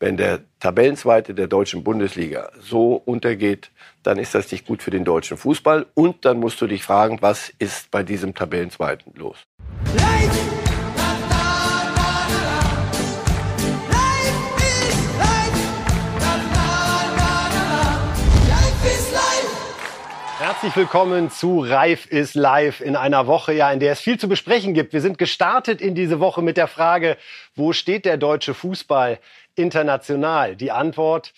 Wenn der Tabellenzweite der deutschen Bundesliga so untergeht, dann ist das nicht gut für den deutschen Fußball. Und dann musst du dich fragen, was ist bei diesem Tabellenzweiten los? Herzlich willkommen zu Reif ist live in einer Woche, ja, in der es viel zu besprechen gibt. Wir sind gestartet in diese Woche mit der Frage, wo steht der deutsche Fußball international? Die Antwort,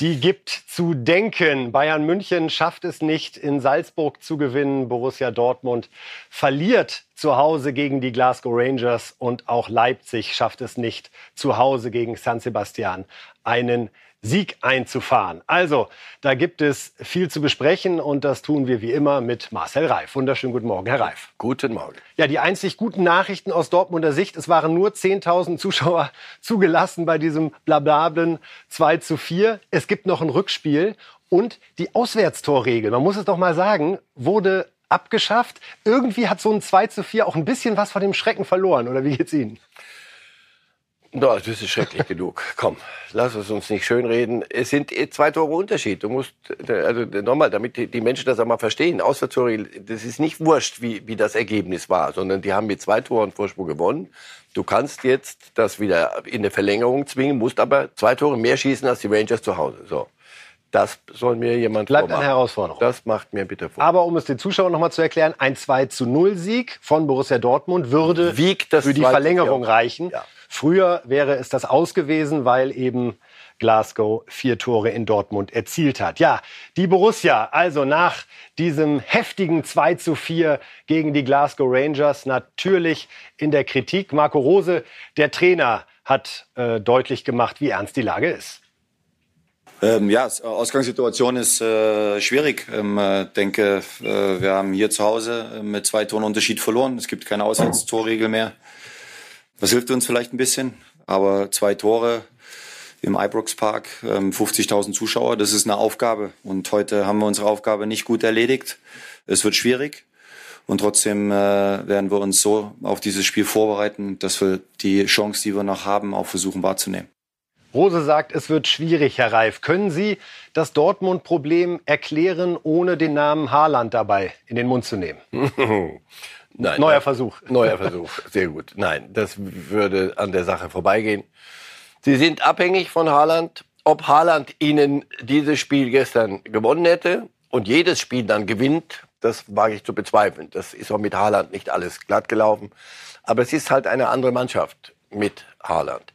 die gibt zu denken. Bayern München schafft es nicht, in Salzburg zu gewinnen. Borussia Dortmund verliert zu Hause gegen die Glasgow Rangers und auch Leipzig schafft es nicht, zu Hause gegen San Sebastian einen Sieg einzufahren. Also, da gibt es viel zu besprechen und das tun wir wie immer mit Marcel Reif. Wunderschönen guten Morgen, Herr Reif. Guten Morgen. Ja, die einzig guten Nachrichten aus Dortmunder Sicht. Es waren nur 10.000 Zuschauer zugelassen bei diesem blablablen 2 zu 4. Es gibt noch ein Rückspiel und die Auswärtstorregel, man muss es doch mal sagen, wurde abgeschafft. Irgendwie hat so ein 2 zu 4 auch ein bisschen was von dem Schrecken verloren, oder wie geht's Ihnen? No, das ist schrecklich genug. Komm, lass es uns nicht schönreden. Es sind eh zwei Tore Unterschied. Du musst, also nochmal, damit die Menschen das auch mal verstehen. Auswärtstore, das ist nicht wurscht, wie, wie das Ergebnis war, sondern die haben mit zwei Toren Vorsprung gewonnen. Du kannst jetzt das wieder in eine Verlängerung zwingen, musst aber zwei Tore mehr schießen als die Rangers zu Hause. So. Das soll mir jemand Bleibt vormachen. eine Herausforderung. Das macht mir bitte vor. Aber um es den Zuschauern noch mal zu erklären, ein 2 zu 0 Sieg von Borussia Dortmund würde für die Verlängerung reichen. Ja. Früher wäre es das aus gewesen, weil eben Glasgow vier Tore in Dortmund erzielt hat. Ja, die Borussia, also nach diesem heftigen 2 zu 4 gegen die Glasgow Rangers, natürlich in der Kritik. Marco Rose, der Trainer, hat äh, deutlich gemacht, wie ernst die Lage ist. Ähm, ja, Ausgangssituation ist äh, schwierig. Ich ähm, äh, denke, äh, wir haben hier zu Hause äh, mit zwei Toren Unterschied verloren. Es gibt keine Auswärtstorregel mehr. Das hilft uns vielleicht ein bisschen, aber zwei Tore im Ibrox Park, 50.000 ähm, Zuschauer, das ist eine Aufgabe. Und heute haben wir unsere Aufgabe nicht gut erledigt. Es wird schwierig. Und trotzdem äh, werden wir uns so auf dieses Spiel vorbereiten, dass wir die Chance, die wir noch haben, auch versuchen wahrzunehmen. Rose sagt, es wird schwierig, Herr Reif. Können Sie das Dortmund-Problem erklären, ohne den Namen Haaland dabei in den Mund zu nehmen? Nein, neuer Versuch. Neuer Versuch, sehr gut. Nein, das würde an der Sache vorbeigehen. Sie sind abhängig von Haaland. Ob Haaland Ihnen dieses Spiel gestern gewonnen hätte und jedes Spiel dann gewinnt, das wage ich zu bezweifeln. Das ist auch mit Haaland nicht alles glatt gelaufen. Aber es ist halt eine andere Mannschaft mit Haaland.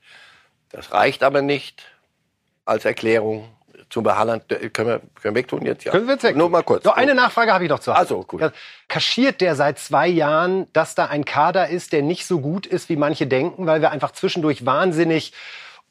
Das reicht aber nicht als Erklärung zum Haaland können wir, können wir wegtun jetzt? Ja. Können wir jetzt weg? Nur mal kurz. Noch eine Nachfrage habe ich noch zu Also, gut. Ja, kaschiert der seit zwei Jahren, dass da ein Kader ist, der nicht so gut ist, wie manche denken, weil wir einfach zwischendurch wahnsinnig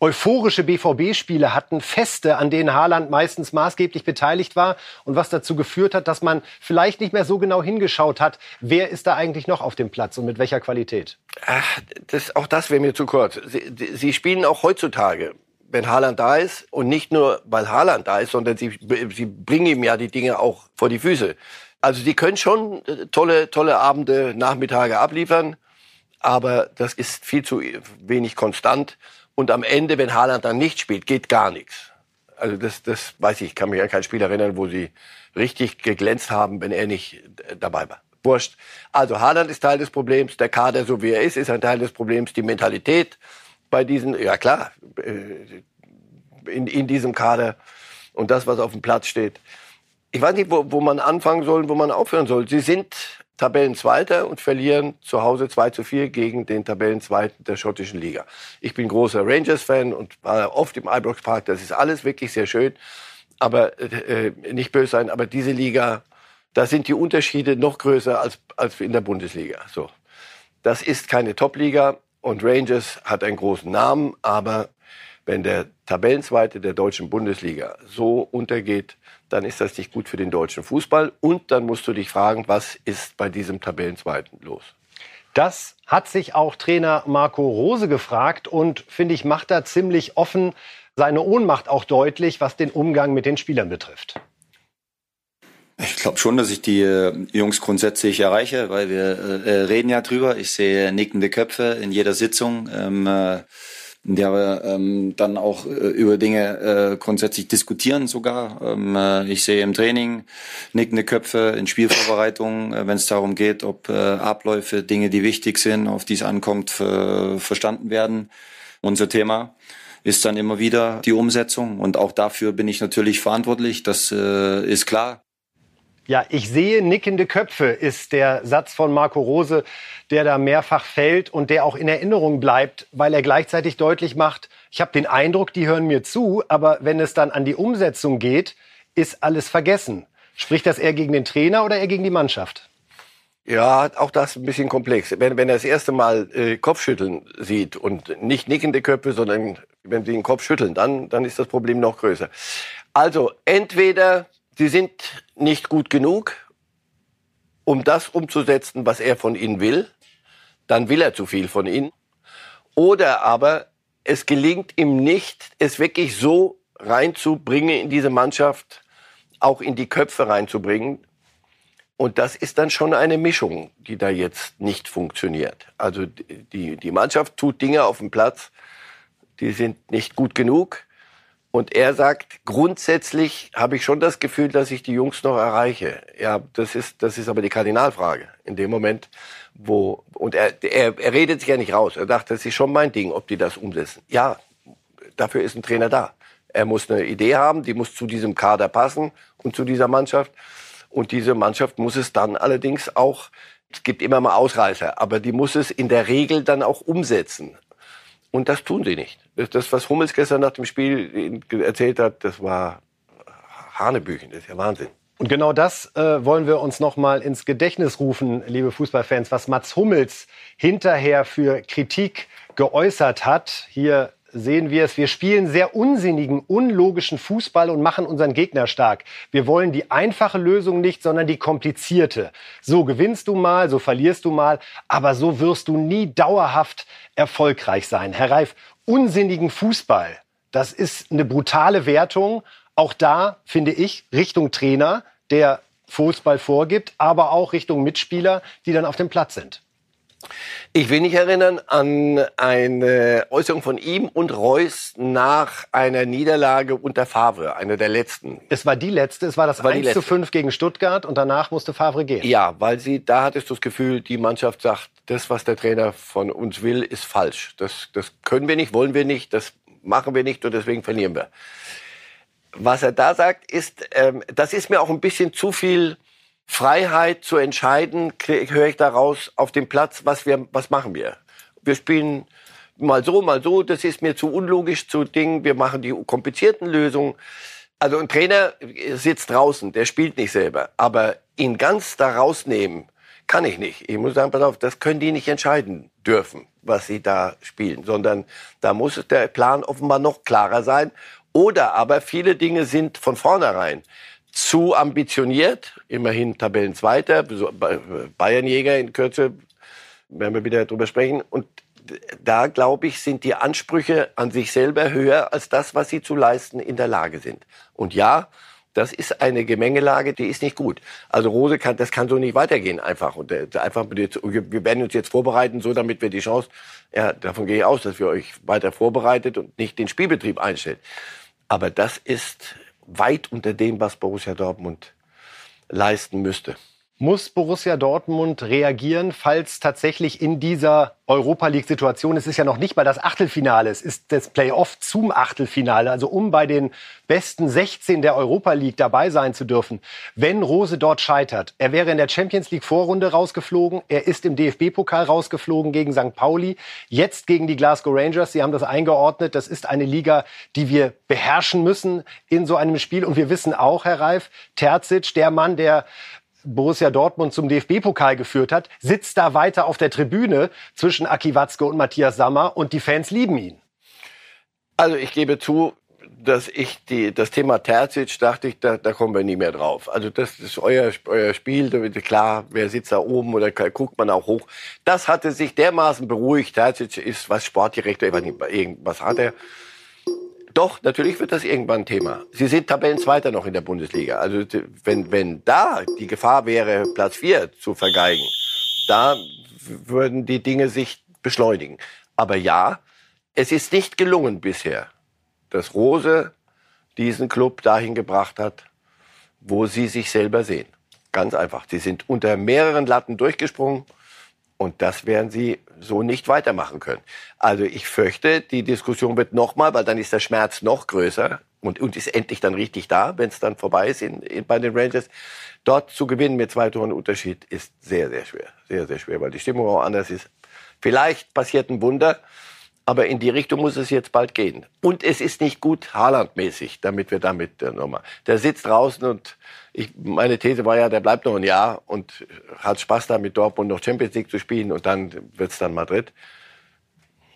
euphorische BVB-Spiele hatten, Feste, an denen Haaland meistens maßgeblich beteiligt war und was dazu geführt hat, dass man vielleicht nicht mehr so genau hingeschaut hat, wer ist da eigentlich noch auf dem Platz und mit welcher Qualität? Ach, das, auch das wäre mir zu kurz. Sie, Sie spielen auch heutzutage wenn Haaland da ist und nicht nur, weil Haaland da ist, sondern sie, sie bringen ihm ja die Dinge auch vor die Füße. Also sie können schon äh, tolle, tolle Abende, Nachmittage abliefern, aber das ist viel zu wenig konstant. Und am Ende, wenn Haaland dann nicht spielt, geht gar nichts. Also das, das weiß ich, kann mich an kein Spiel erinnern, wo sie richtig geglänzt haben, wenn er nicht äh, dabei war. Wurscht. Also Haaland ist Teil des Problems, der Kader, so wie er ist, ist ein Teil des Problems, die Mentalität bei diesen, ja klar, äh, in, in diesem Kader und das, was auf dem Platz steht. Ich weiß nicht, wo, wo man anfangen soll und wo man aufhören soll. Sie sind Tabellenzweiter und verlieren zu Hause 2 zu 4 gegen den Tabellenzweiten der schottischen Liga. Ich bin großer Rangers-Fan und war oft im Ibrox Park. Das ist alles wirklich sehr schön. Aber äh, nicht böse sein, aber diese Liga, da sind die Unterschiede noch größer als, als in der Bundesliga. So. Das ist keine Top-Liga. Und Rangers hat einen großen Namen, aber wenn der Tabellenzweite der deutschen Bundesliga so untergeht, dann ist das nicht gut für den deutschen Fußball. Und dann musst du dich fragen, was ist bei diesem Tabellenzweiten los? Das hat sich auch Trainer Marco Rose gefragt und finde ich, macht da ziemlich offen seine Ohnmacht auch deutlich, was den Umgang mit den Spielern betrifft. Ich glaube schon, dass ich die äh, Jungs grundsätzlich erreiche, weil wir äh, reden ja drüber. Ich sehe nickende Köpfe in jeder Sitzung. Ähm, äh, der wir ähm, dann auch äh, über Dinge äh, grundsätzlich diskutieren sogar. Ähm, äh, ich sehe im Training nickende Köpfe in Spielvorbereitungen, äh, wenn es darum geht, ob äh, Abläufe, Dinge, die wichtig sind, auf die es ankommt, verstanden werden. Unser Thema ist dann immer wieder die Umsetzung und auch dafür bin ich natürlich verantwortlich, das äh, ist klar. Ja, ich sehe nickende Köpfe, ist der Satz von Marco Rose, der da mehrfach fällt und der auch in Erinnerung bleibt, weil er gleichzeitig deutlich macht, ich habe den Eindruck, die hören mir zu, aber wenn es dann an die Umsetzung geht, ist alles vergessen. Spricht das eher gegen den Trainer oder eher gegen die Mannschaft? Ja, auch das ein bisschen komplex. Wenn, wenn er das erste Mal äh, Kopfschütteln sieht und nicht nickende Köpfe, sondern wenn sie den Kopf schütteln, dann, dann ist das Problem noch größer. Also entweder sie sind nicht gut genug, um das umzusetzen, was er von ihnen will, dann will er zu viel von ihnen. Oder aber es gelingt ihm nicht, es wirklich so reinzubringen in diese Mannschaft, auch in die Köpfe reinzubringen. Und das ist dann schon eine Mischung, die da jetzt nicht funktioniert. Also die, die Mannschaft tut Dinge auf dem Platz, die sind nicht gut genug. Und er sagt, grundsätzlich habe ich schon das Gefühl, dass ich die Jungs noch erreiche. Ja, das ist, das ist aber die Kardinalfrage. In dem Moment, wo, und er, er, er redet sich ja nicht raus. Er dachte, das ist schon mein Ding, ob die das umsetzen. Ja, dafür ist ein Trainer da. Er muss eine Idee haben, die muss zu diesem Kader passen und zu dieser Mannschaft. Und diese Mannschaft muss es dann allerdings auch, es gibt immer mal Ausreißer, aber die muss es in der Regel dann auch umsetzen. Und das tun sie nicht. Das, was Hummels gestern nach dem Spiel erzählt hat, das war Hanebüchen, das ist ja Wahnsinn. Und genau das äh, wollen wir uns noch mal ins Gedächtnis rufen, liebe Fußballfans, was Mats Hummels hinterher für Kritik geäußert hat. Hier sehen wir es. Wir spielen sehr unsinnigen, unlogischen Fußball und machen unseren Gegner stark. Wir wollen die einfache Lösung nicht, sondern die komplizierte. So gewinnst du mal, so verlierst du mal, aber so wirst du nie dauerhaft erfolgreich sein. Herr Reif, unsinnigen Fußball, das ist eine brutale Wertung. Auch da finde ich Richtung Trainer, der Fußball vorgibt, aber auch Richtung Mitspieler, die dann auf dem Platz sind. Ich will mich erinnern an eine Äußerung von ihm und Reus nach einer Niederlage unter Favre, einer der letzten. Es war die letzte, es war das war 1 zu 5 gegen Stuttgart und danach musste Favre gehen. Ja, weil sie, da hattest du das Gefühl, die Mannschaft sagt, das, was der Trainer von uns will, ist falsch. Das, das können wir nicht, wollen wir nicht, das machen wir nicht und deswegen verlieren wir. Was er da sagt, ist, ähm, das ist mir auch ein bisschen zu viel Freiheit zu entscheiden, höre ich daraus auf dem Platz, was wir, was machen wir. Wir spielen mal so, mal so, das ist mir zu unlogisch zu Dingen, wir machen die komplizierten Lösungen. Also ein Trainer sitzt draußen, der spielt nicht selber, aber ihn ganz da rausnehmen, kann ich nicht. Ich muss sagen, pass auf, das können die nicht entscheiden dürfen, was sie da spielen, sondern da muss der Plan offenbar noch klarer sein. Oder aber viele Dinge sind von vornherein zu ambitioniert, immerhin Tabellenzweiter, Bayernjäger in Kürze, werden wir wieder drüber sprechen. Und da, glaube ich, sind die Ansprüche an sich selber höher als das, was sie zu leisten in der Lage sind. Und ja, das ist eine Gemengelage, die ist nicht gut. Also Rose kann, das kann so nicht weitergehen einfach. Und äh, einfach, wir werden uns jetzt vorbereiten, so damit wir die Chance, ja, davon gehe ich aus, dass wir euch weiter vorbereitet und nicht den Spielbetrieb einstellt. Aber das ist weit unter dem, was Borussia Dortmund leisten müsste. Muss Borussia Dortmund reagieren, falls tatsächlich in dieser Europa League-Situation, es ist ja noch nicht mal das Achtelfinale, es ist das Playoff zum Achtelfinale, also um bei den besten 16 der Europa League dabei sein zu dürfen. Wenn Rose dort scheitert, er wäre in der Champions League Vorrunde rausgeflogen, er ist im DFB-Pokal rausgeflogen gegen St. Pauli, jetzt gegen die Glasgow Rangers. Sie haben das eingeordnet, das ist eine Liga, die wir beherrschen müssen in so einem Spiel. Und wir wissen auch, Herr Reif, Terzic, der Mann, der Borussia Dortmund zum DFB-Pokal geführt hat, sitzt da weiter auf der Tribüne zwischen Aki Watzke und Matthias Sammer und die Fans lieben ihn. Also ich gebe zu, dass ich die, das Thema Terzic dachte ich, da, da kommen wir nie mehr drauf. Also das ist euer, euer Spiel, klar, wer sitzt da oben oder guckt man auch hoch. Das hatte sich dermaßen beruhigt. Terzic ist was Sportdirektor, irgendwas hat er. Doch, natürlich wird das irgendwann Thema. Sie sind Tabellenzweiter noch in der Bundesliga. Also wenn, wenn da die Gefahr wäre, Platz 4 zu vergeigen, da würden die Dinge sich beschleunigen. Aber ja, es ist nicht gelungen bisher, dass Rose diesen Club dahin gebracht hat, wo sie sich selber sehen. Ganz einfach. Sie sind unter mehreren Latten durchgesprungen und das werden sie so nicht weitermachen können. Also ich fürchte, die Diskussion wird nochmal, weil dann ist der Schmerz noch größer und, und ist endlich dann richtig da, wenn es dann vorbei ist in, in, bei den Rangers. Dort zu gewinnen mit zwei Toren Unterschied ist sehr, sehr schwer. Sehr, sehr schwer, weil die Stimmung auch anders ist. Vielleicht passiert ein Wunder, aber in die Richtung muss es jetzt bald gehen. Und es ist nicht gut Haaland-mäßig, damit wir damit äh, nochmal. Der sitzt draußen und ich, meine These war ja, der bleibt noch ein Jahr und hat Spaß da mit Dortmund noch Champions League zu spielen und dann wird's dann Madrid.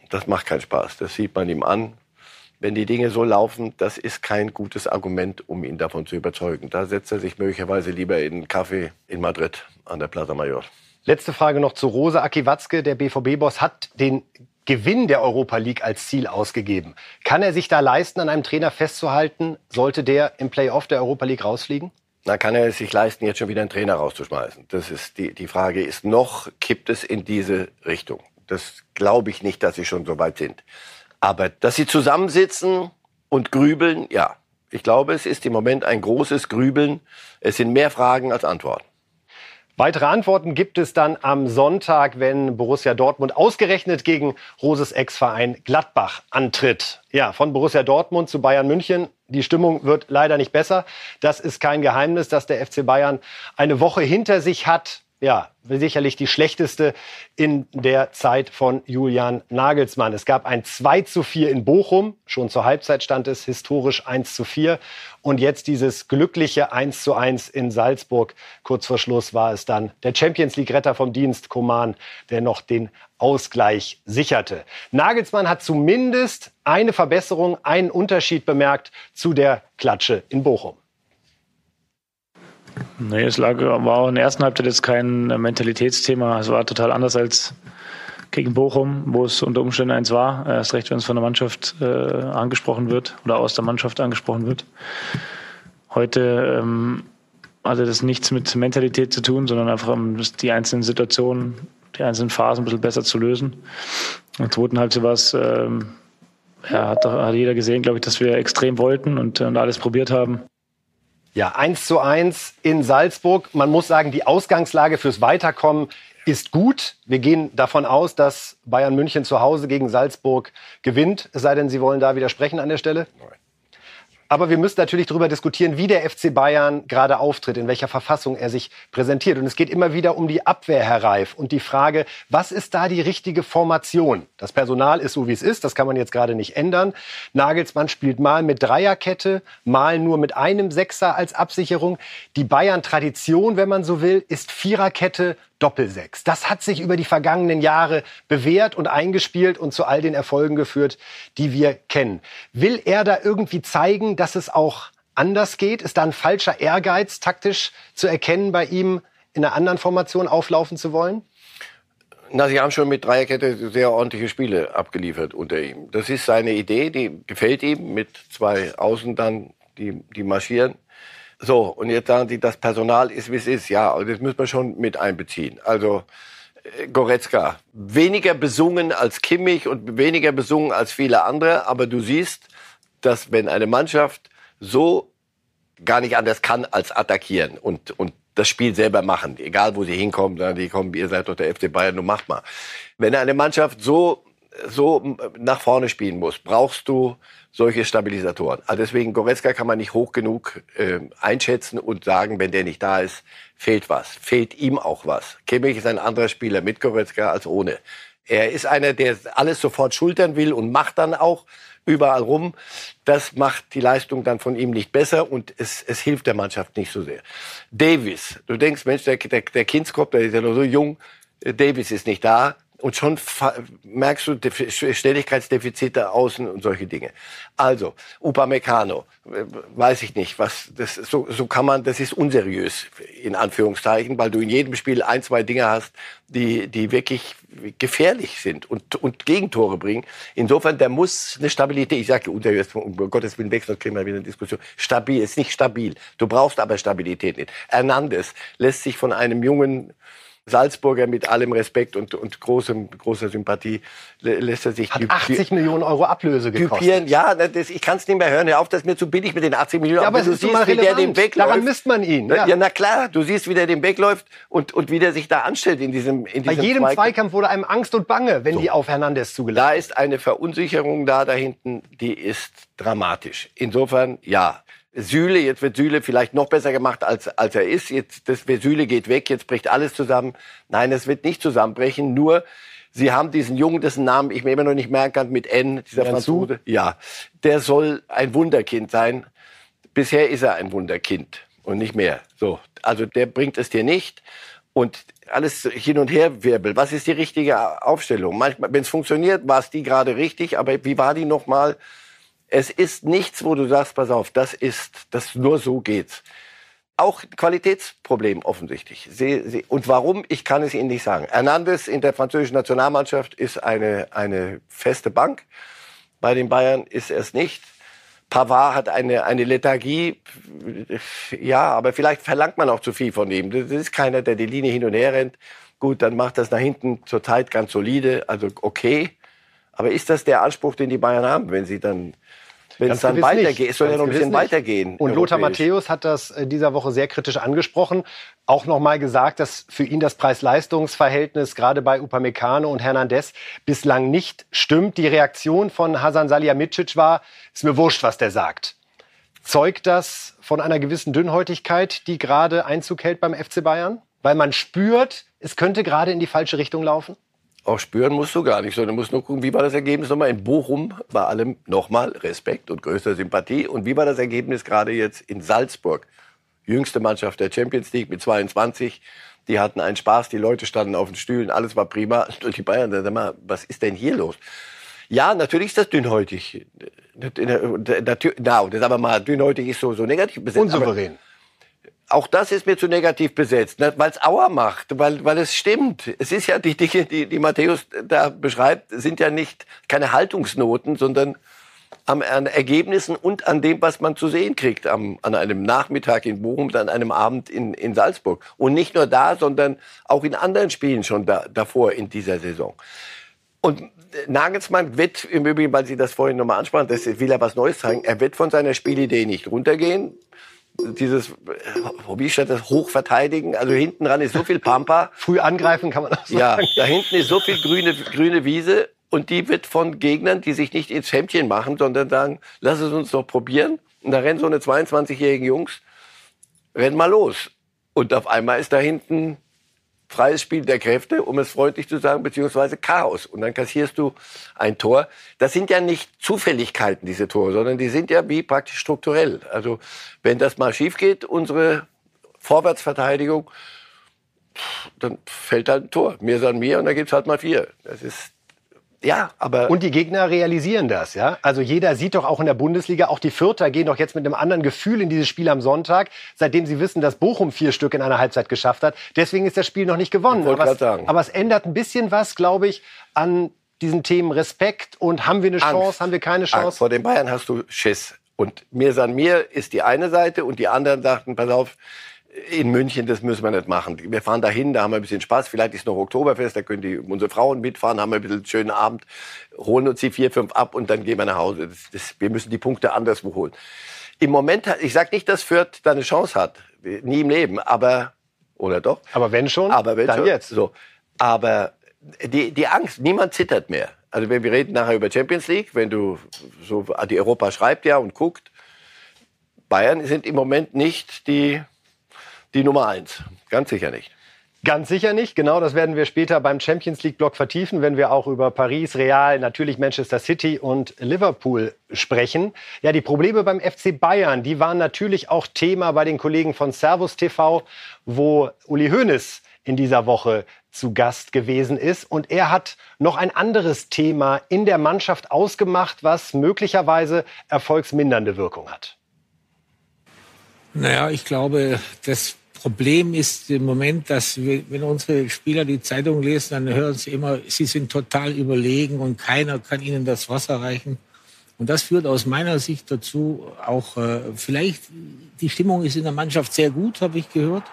Das macht keinen Spaß. Das sieht man ihm an. Wenn die Dinge so laufen, das ist kein gutes Argument, um ihn davon zu überzeugen. Da setzt er sich möglicherweise lieber in einen Kaffee in Madrid an der Plaza Mayor. Letzte Frage noch zu Rose Aki Watzke. Der BVB-Boss hat den Gewinn der Europa League als Ziel ausgegeben. Kann er sich da leisten, an einem Trainer festzuhalten, sollte der im Playoff der Europa League rausfliegen? Na, kann er es sich leisten, jetzt schon wieder einen Trainer rauszuschmeißen? Das ist die, die Frage ist, noch kippt es in diese Richtung. Das glaube ich nicht, dass sie schon so weit sind. Aber dass sie zusammensitzen und grübeln, ja. Ich glaube, es ist im Moment ein großes Grübeln. Es sind mehr Fragen als Antworten. Weitere Antworten gibt es dann am Sonntag, wenn Borussia Dortmund ausgerechnet gegen Roses Ex-Verein Gladbach antritt. Ja, von Borussia Dortmund zu Bayern München. Die Stimmung wird leider nicht besser. Das ist kein Geheimnis, dass der FC Bayern eine Woche hinter sich hat ja, sicherlich die schlechteste in der Zeit von Julian Nagelsmann. Es gab ein 2 zu 4 in Bochum. Schon zur Halbzeit stand es historisch 1 zu 4. Und jetzt dieses glückliche 1 zu 1 in Salzburg. Kurz vor Schluss war es dann der Champions League Retter vom Dienst, Koman, der noch den Ausgleich sicherte. Nagelsmann hat zumindest eine Verbesserung, einen Unterschied bemerkt zu der Klatsche in Bochum. Nee, es lag, war auch in der ersten Halbzeit jetzt kein Mentalitätsthema. Es war total anders als gegen Bochum, wo es unter Umständen eins war. Erst recht, wenn es von der Mannschaft äh, angesprochen wird oder aus der Mannschaft angesprochen wird. Heute ähm, hatte das nichts mit Mentalität zu tun, sondern einfach um die einzelnen Situationen, die einzelnen Phasen ein bisschen besser zu lösen. Der zweiten Halbzeit war es, ähm, ja, hat, hat jeder gesehen, glaube ich, dass wir extrem wollten und, und alles probiert haben. Ja, 1 zu 1 in Salzburg. Man muss sagen, die Ausgangslage fürs Weiterkommen ist gut. Wir gehen davon aus, dass Bayern München zu Hause gegen Salzburg gewinnt. Es sei denn, Sie wollen da widersprechen an der Stelle? Nein. Aber wir müssen natürlich darüber diskutieren, wie der FC Bayern gerade auftritt, in welcher Verfassung er sich präsentiert. Und es geht immer wieder um die Abwehr, Herr Reif, und die Frage, was ist da die richtige Formation? Das Personal ist so, wie es ist. Das kann man jetzt gerade nicht ändern. Nagelsmann spielt mal mit Dreierkette, mal nur mit einem Sechser als Absicherung. Die Bayern-Tradition, wenn man so will, ist Viererkette, Doppelsechs. Das hat sich über die vergangenen Jahre bewährt und eingespielt und zu all den Erfolgen geführt, die wir kennen. Will er da irgendwie zeigen, dass es auch anders geht? Ist da ein falscher Ehrgeiz taktisch zu erkennen bei ihm, in einer anderen Formation auflaufen zu wollen? Na, Sie haben schon mit Dreierkette sehr ordentliche Spiele abgeliefert unter ihm. Das ist seine Idee, die gefällt ihm mit zwei Außen dann, die, die marschieren. So, und jetzt sagen Sie, das Personal ist, wie es ist. Ja, das müssen wir schon mit einbeziehen. Also äh, Goretzka, weniger besungen als Kimmich und weniger besungen als viele andere. Aber du siehst, dass wenn eine Mannschaft so gar nicht anders kann als attackieren und, und das Spiel selber machen, egal wo sie hinkommen, sagen die kommen, ihr seid doch der FC Bayern, du macht mal. Wenn eine Mannschaft so so nach vorne spielen muss, brauchst du solche Stabilisatoren. Also deswegen Goretzka kann man nicht hoch genug äh, einschätzen und sagen, wenn der nicht da ist, fehlt was. Fehlt ihm auch was. Kimmich ist ein anderer Spieler mit Goretzka als ohne. Er ist einer, der alles sofort schultern will und macht dann auch überall rum. Das macht die Leistung dann von ihm nicht besser und es, es hilft der Mannschaft nicht so sehr. Davis, du denkst, Mensch, der, der, der Kindskopf, der ist ja noch so jung, Davis ist nicht da und schon merkst du Schnelligkeitsdefizite außen und solche Dinge. Also, Upamecano, äh, weiß ich nicht, was das so so kann man, das ist unseriös in Anführungszeichen, weil du in jedem Spiel ein, zwei Dinge hast, die die wirklich gefährlich sind und und Gegentore bringen. Insofern, der muss eine Stabilität, ich sage unseriös, um Gottes Willen weg, sonst kriegen wir wieder eine Diskussion. Stabil ist nicht stabil. Du brauchst aber Stabilität nicht. Hernandez lässt sich von einem jungen Salzburger mit allem Respekt und, und großem, großer Sympathie lässt er sich Hat 80 Millionen Euro Ablöse gekostet. Typieren. Ja, das, ich kann es nicht mehr hören. Hör auf, das ist mir zu billig mit den 80 Millionen. Ja, aber du siehst, wie der den wegläuft. Daran misst man ihn. Ja. ja. na klar. Du siehst, wie der den wegläuft und, und wie der sich da anstellt in diesem, in diesem Bei jedem Zweikampf. Zweikampf wurde einem Angst und Bange, wenn so. die auf Hernandez zugelassen Da ist eine Verunsicherung da dahinten, die ist dramatisch. Insofern, ja. Süle, jetzt wird Süle vielleicht noch besser gemacht, als, als er ist. Jetzt, das, Süle geht weg, jetzt bricht alles zusammen. Nein, es wird nicht zusammenbrechen, nur Sie haben diesen Jungen, dessen Namen ich mir immer noch nicht merken kann, mit N, dieser Franzose. Ja, der soll ein Wunderkind sein. Bisher ist er ein Wunderkind und nicht mehr. So, also der bringt es dir nicht und alles hin und her wirbel. Was ist die richtige Aufstellung? Manchmal, wenn es funktioniert, war es die gerade richtig, aber wie war die noch mal? Es ist nichts, wo du sagst, pass auf, das ist, das nur so geht's. Auch Qualitätsproblem offensichtlich. Sie, sie, und warum? Ich kann es Ihnen nicht sagen. Hernandez in der französischen Nationalmannschaft ist eine, eine feste Bank. Bei den Bayern ist er es nicht. Pavard hat eine, eine Lethargie. Ja, aber vielleicht verlangt man auch zu viel von ihm. Das ist keiner, der die Linie hin und her rennt. Gut, dann macht das nach hinten zurzeit ganz solide, also okay. Aber ist das der Anspruch, den die Bayern haben, wenn sie dann wenn es dann weitergeht. Es soll ja noch ein bisschen nicht. weitergehen. Und Lothar Matthäus hat das in äh, dieser Woche sehr kritisch angesprochen. Auch nochmal gesagt, dass für ihn das Preis-Leistungs-Verhältnis gerade bei Upamecano und Hernandez bislang nicht stimmt. Die Reaktion von Hasan Salihamidzic war, ist mir wurscht, was der sagt. Zeugt das von einer gewissen Dünnhäutigkeit, die gerade Einzug hält beim FC Bayern? Weil man spürt, es könnte gerade in die falsche Richtung laufen? Auch spüren musst du gar nicht, sondern musst nur gucken, wie war das Ergebnis nochmal in Bochum. Bei allem nochmal Respekt und größter Sympathie. Und wie war das Ergebnis gerade jetzt in Salzburg? Jüngste Mannschaft der Champions League mit 22. Die hatten einen Spaß, die Leute standen auf den Stühlen, alles war prima. Und die Bayern, sag mal, was ist denn hier los? Ja, natürlich ist das dünnhäutig. Na, das aber mal, dünnhäutig ist so, so negativ besetzt. Unsouverän. Aber, auch das ist mir zu negativ besetzt, ne? weil es Auer macht, weil, weil es stimmt. Es ist ja die Dinge, die, die Matthäus da beschreibt, sind ja nicht keine Haltungsnoten, sondern am, an Ergebnissen und an dem, was man zu sehen kriegt am, an einem Nachmittag in Bochum, an einem Abend in, in Salzburg. Und nicht nur da, sondern auch in anderen Spielen schon da, davor in dieser Saison. Und Nagelsmann wird im Übrigen, weil Sie das vorhin nochmal ansprachen, das will er was Neues zeigen, er wird von seiner Spielidee nicht runtergehen dieses, wie ist das, Hochverteidigen. Also hinten dran ist so viel Pampa. Früh angreifen kann man auch sagen. Ja, da hinten ist so viel grüne, grüne Wiese und die wird von Gegnern, die sich nicht ins Hemdchen machen, sondern sagen, lass es uns doch probieren. Und da rennen so eine 22-jährigen Jungs, rennen mal los. Und auf einmal ist da hinten freies Spiel der Kräfte, um es freundlich zu sagen, beziehungsweise Chaos. Und dann kassierst du ein Tor. Das sind ja nicht Zufälligkeiten, diese Tore, sondern die sind ja wie praktisch strukturell. Also wenn das mal schief geht, unsere Vorwärtsverteidigung, dann fällt halt ein Tor. Mir san mir und dann gibt's halt mal vier. Das ist ja, aber. Und die Gegner realisieren das, ja? Also jeder sieht doch auch in der Bundesliga, auch die Vierter gehen doch jetzt mit einem anderen Gefühl in dieses Spiel am Sonntag, seitdem sie wissen, dass Bochum vier Stück in einer Halbzeit geschafft hat. Deswegen ist das Spiel noch nicht gewonnen. Aber es, aber es ändert ein bisschen was, glaube ich, an diesen Themen Respekt und haben wir eine Chance, Angst. haben wir keine Chance? Angst. Vor den Bayern hast du Schiss. Und mir san mir ist die eine Seite und die anderen sagten, pass auf, in München, das müssen wir nicht machen. Wir fahren dahin, da haben wir ein bisschen Spaß. Vielleicht ist noch Oktoberfest, da können die, unsere Frauen mitfahren, haben wir ein bisschen einen schönen Abend, holen uns die vier, fünf ab und dann gehen wir nach Hause. Das, das, wir müssen die Punkte anderswo holen. Im Moment, ich sage nicht, dass Fürth da eine Chance hat. Nie im Leben, aber, oder doch? Aber wenn schon, aber wenn dann schon, jetzt. So. Aber die, die Angst, niemand zittert mehr. Also wenn wir reden nachher über Champions League, wenn du so, die Europa schreibt ja und guckt, Bayern sind im Moment nicht die die Nummer eins. Ganz sicher nicht. Ganz sicher nicht. Genau, das werden wir später beim Champions League Block vertiefen, wenn wir auch über Paris, Real, natürlich Manchester City und Liverpool sprechen. Ja, die Probleme beim FC Bayern, die waren natürlich auch Thema bei den Kollegen von Servus TV, wo Uli Hoeneß in dieser Woche zu Gast gewesen ist. Und er hat noch ein anderes Thema in der Mannschaft ausgemacht, was möglicherweise erfolgsmindernde Wirkung hat. Naja, ich glaube, das Problem ist im Moment, dass wir, wenn unsere Spieler die Zeitung lesen, dann hören sie immer, sie sind total überlegen und keiner kann ihnen das Wasser reichen. Und das führt aus meiner Sicht dazu auch, äh, vielleicht die Stimmung ist in der Mannschaft sehr gut, habe ich gehört.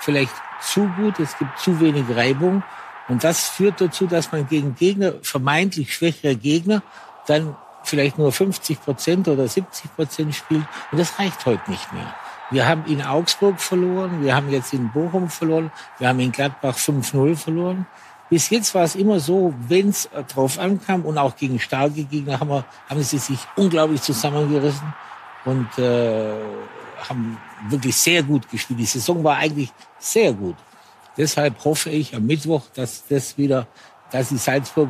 vielleicht zu gut, es gibt zu wenig Reibung. Und das führt dazu, dass man gegen Gegner, vermeintlich schwächere Gegner, dann vielleicht nur 50 Prozent oder 70 Prozent spielt. Und das reicht heute nicht mehr. Wir haben in Augsburg verloren, wir haben jetzt in Bochum verloren, wir haben in Gladbach 5-0 verloren. Bis jetzt war es immer so, wenn es drauf ankam und auch gegen starke Gegner haben, wir, haben sie sich unglaublich zusammengerissen und äh, haben wirklich sehr gut gespielt. Die Saison war eigentlich sehr gut. Deshalb hoffe ich am Mittwoch, dass das wieder, dass die Salzburg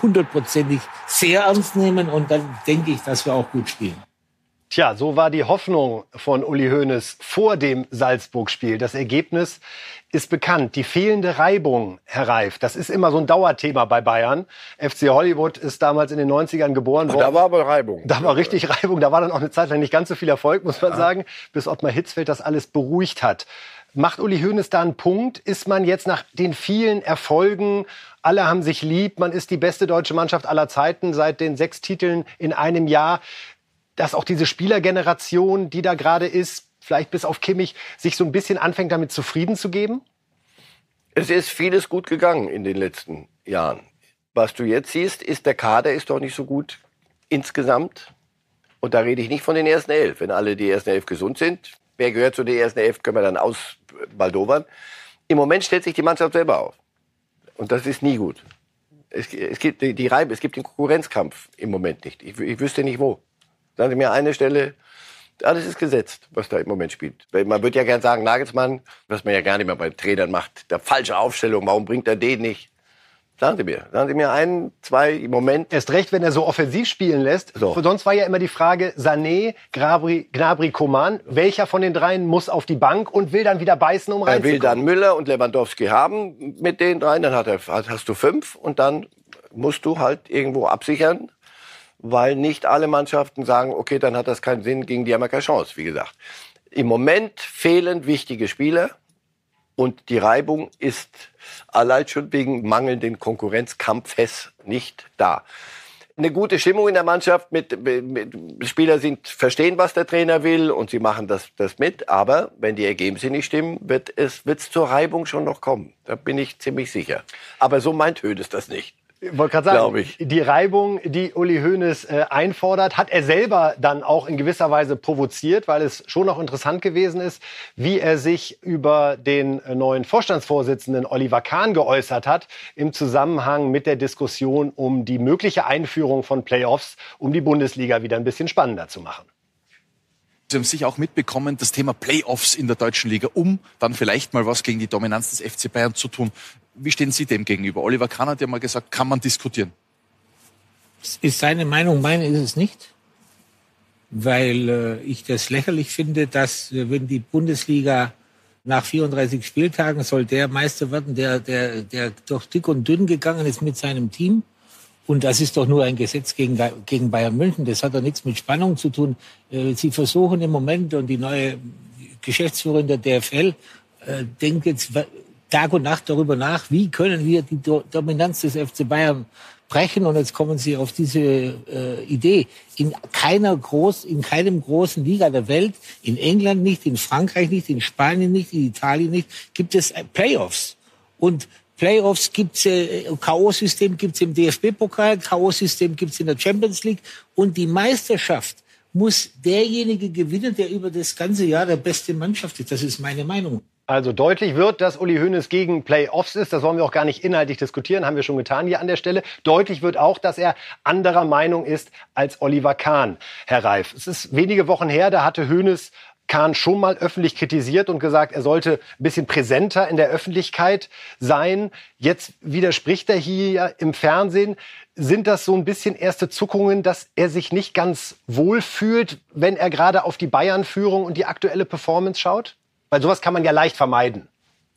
hundertprozentig sehr ernst nehmen und dann denke ich, dass wir auch gut spielen. Tja, so war die Hoffnung von Uli Hoeneß vor dem Salzburg-Spiel. Das Ergebnis ist bekannt. Die fehlende Reibung, Herr Reif, das ist immer so ein Dauerthema bei Bayern. FC Hollywood ist damals in den 90ern geboren worden. Da war aber Reibung. Da war richtig Reibung. Da war dann auch eine Zeit lang nicht ganz so viel Erfolg, muss man ja. sagen, bis Ottmar Hitzfeld das alles beruhigt hat. Macht Uli Hoeneß da einen Punkt? Ist man jetzt nach den vielen Erfolgen, alle haben sich lieb, man ist die beste deutsche Mannschaft aller Zeiten seit den sechs Titeln in einem Jahr dass auch diese Spielergeneration, die da gerade ist, vielleicht bis auf Kimmich, sich so ein bisschen anfängt, damit zufrieden zu geben? Es ist vieles gut gegangen in den letzten Jahren. Was du jetzt siehst, ist, der Kader ist doch nicht so gut insgesamt. Und da rede ich nicht von den ersten elf. Wenn alle die ersten elf gesund sind, wer gehört zu den ersten elf, können wir dann ausbaldowern. Im Moment stellt sich die Mannschaft selber auf. Und das ist nie gut. Es, es gibt die, Reibe, es gibt den Konkurrenzkampf im Moment nicht. Ich, ich wüsste nicht wo. Sagen Sie mir eine Stelle, alles ist gesetzt, was da im Moment spielt. Man würde ja gern sagen, Nagelsmann, was man ja gar nicht mehr bei Trainern macht, der falsche Aufstellung, warum bringt er den nicht? Sagen Sie mir, sagen Sie mir ein, zwei im Moment. Erst recht, wenn er so offensiv spielen lässt. So. Sonst war ja immer die Frage, Sané, Gnabry, Gnabry, Coman, welcher von den dreien muss auf die Bank und will dann wieder beißen, um reinzukommen? Er will dann Müller und Lewandowski haben mit den dreien, dann hat er, hast du fünf und dann musst du halt irgendwo absichern weil nicht alle Mannschaften sagen, okay, dann hat das keinen Sinn, gegen die haben wir keine Chance, wie gesagt. Im Moment fehlen wichtige Spieler und die Reibung ist allein schon wegen mangelnden Konkurrenzkampfes nicht da. Eine gute Stimmung in der Mannschaft, mit, mit, Spieler sind, verstehen, was der Trainer will und sie machen das, das mit. Aber wenn die Ergebnisse nicht stimmen, wird es wird's zur Reibung schon noch kommen. Da bin ich ziemlich sicher. Aber so meint Hödes das nicht. Ich wollte gerade sagen, ich. die Reibung, die Uli Hoeneß äh, einfordert, hat er selber dann auch in gewisser Weise provoziert, weil es schon noch interessant gewesen ist, wie er sich über den äh, neuen Vorstandsvorsitzenden Oliver Kahn geäußert hat im Zusammenhang mit der Diskussion um die mögliche Einführung von Playoffs, um die Bundesliga wieder ein bisschen spannender zu machen. Sie haben sicher auch mitbekommen, das Thema Playoffs in der deutschen Liga, um dann vielleicht mal was gegen die Dominanz des FC Bayern zu tun. Wie stehen Sie dem gegenüber? Oliver Kahn hat ja mal gesagt, kann man diskutieren. Das ist seine Meinung, meine ist es nicht. Weil äh, ich das lächerlich finde, dass äh, wenn die Bundesliga nach 34 Spieltagen soll der Meister werden, der, der, der durch dick und dünn gegangen ist mit seinem Team. Und das ist doch nur ein Gesetz gegen, gegen Bayern München. Das hat doch nichts mit Spannung zu tun. Äh, Sie versuchen im Moment und die neue Geschäftsführerin der DFL äh, denkt jetzt Tag und Nacht darüber nach, wie können wir die Dominanz des FC Bayern brechen. Und jetzt kommen Sie auf diese äh, Idee. In keiner groß, in keinem großen Liga der Welt, in England nicht, in Frankreich nicht, in Spanien nicht, in Italien nicht, gibt es äh, Playoffs. Und Playoffs gibt's, äh, K.O.-System gibt's im DFB-Pokal, K.O.-System gibt's in der Champions League. Und die Meisterschaft muss derjenige gewinnen, der über das ganze Jahr der beste Mannschaft ist. Das ist meine Meinung. Also deutlich wird, dass Uli Hoeneß gegen Playoffs ist. Das wollen wir auch gar nicht inhaltlich diskutieren, haben wir schon getan hier an der Stelle. Deutlich wird auch, dass er anderer Meinung ist als Oliver Kahn, Herr Reif. Es ist wenige Wochen her, da hatte Hoeneß Kahn schon mal öffentlich kritisiert und gesagt, er sollte ein bisschen präsenter in der Öffentlichkeit sein. Jetzt widerspricht er hier im Fernsehen. Sind das so ein bisschen erste Zuckungen, dass er sich nicht ganz wohl fühlt, wenn er gerade auf die Bayern-Führung und die aktuelle Performance schaut? Weil sowas kann man ja leicht vermeiden.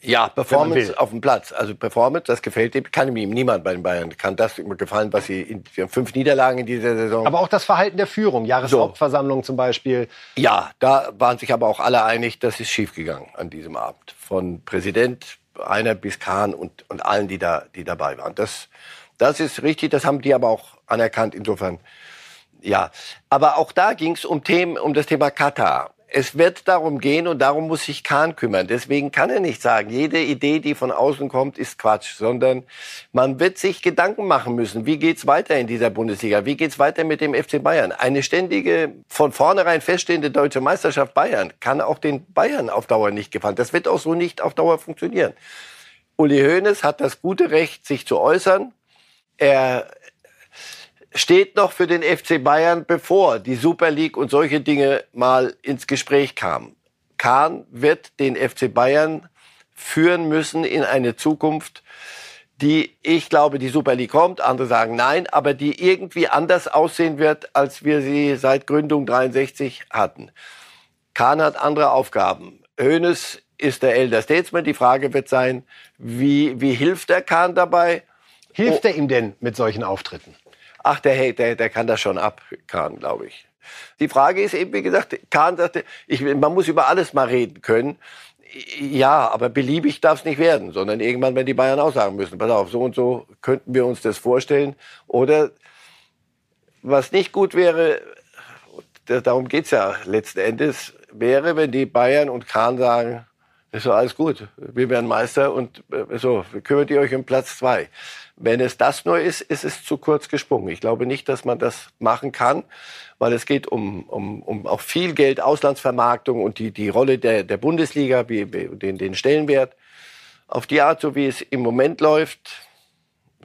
Ja, Performance auf dem Platz. Also Performance, das gefällt ihm, kann ihm niemand bei den Bayern. Kann das gefallen, was sie in sie haben fünf Niederlagen in dieser Saison. Aber auch das Verhalten der Führung, Jahreshauptversammlung so. zum Beispiel. Ja, da waren sich aber auch alle einig, das ist schiefgegangen an diesem Abend. Von Präsident, einer bis Kahn und, und allen, die da, die dabei waren. Das, das ist richtig, das haben die aber auch anerkannt. Insofern, ja. Aber auch da ging es um Themen, um das Thema Katar es wird darum gehen und darum muss sich Kahn kümmern. Deswegen kann er nicht sagen, jede Idee, die von außen kommt, ist Quatsch, sondern man wird sich Gedanken machen müssen, wie geht's weiter in dieser Bundesliga? Wie geht's weiter mit dem FC Bayern? Eine ständige, von vornherein feststehende deutsche Meisterschaft Bayern kann auch den Bayern auf Dauer nicht gefallen. Das wird auch so nicht auf Dauer funktionieren. Uli Hoeneß hat das gute Recht, sich zu äußern. Er steht noch für den FC Bayern bevor die Super League und solche Dinge mal ins Gespräch kamen. Kahn wird den FC Bayern führen müssen in eine Zukunft, die, ich glaube, die Super League kommt, andere sagen nein, aber die irgendwie anders aussehen wird, als wir sie seit Gründung 63 hatten. Kahn hat andere Aufgaben. Hoeneß ist der Elder Statesman. Die Frage wird sein, wie, wie hilft der Kahn dabei? Hilft er ihm denn mit solchen Auftritten? Ach, der, der, der kann das schon ab, Kahn, glaube ich. Die Frage ist eben, wie gesagt, Kahn sagte, ich, man muss über alles mal reden können. Ja, aber beliebig darf es nicht werden, sondern irgendwann, wenn die Bayern auch sagen müssen, pass auf, so und so könnten wir uns das vorstellen. Oder was nicht gut wäre, darum geht's ja letzten Endes, wäre, wenn die Bayern und Kahn sagen, ist so alles gut, wir werden Meister und äh, so, kümmert ihr euch um Platz zwei. Wenn es das nur ist, ist es zu kurz gesprungen. Ich glaube nicht, dass man das machen kann, weil es geht um, um, um auch viel Geld, Auslandsvermarktung und die, die Rolle der, der Bundesliga, wie, den, den Stellenwert. Auf die Art, so wie es im Moment läuft,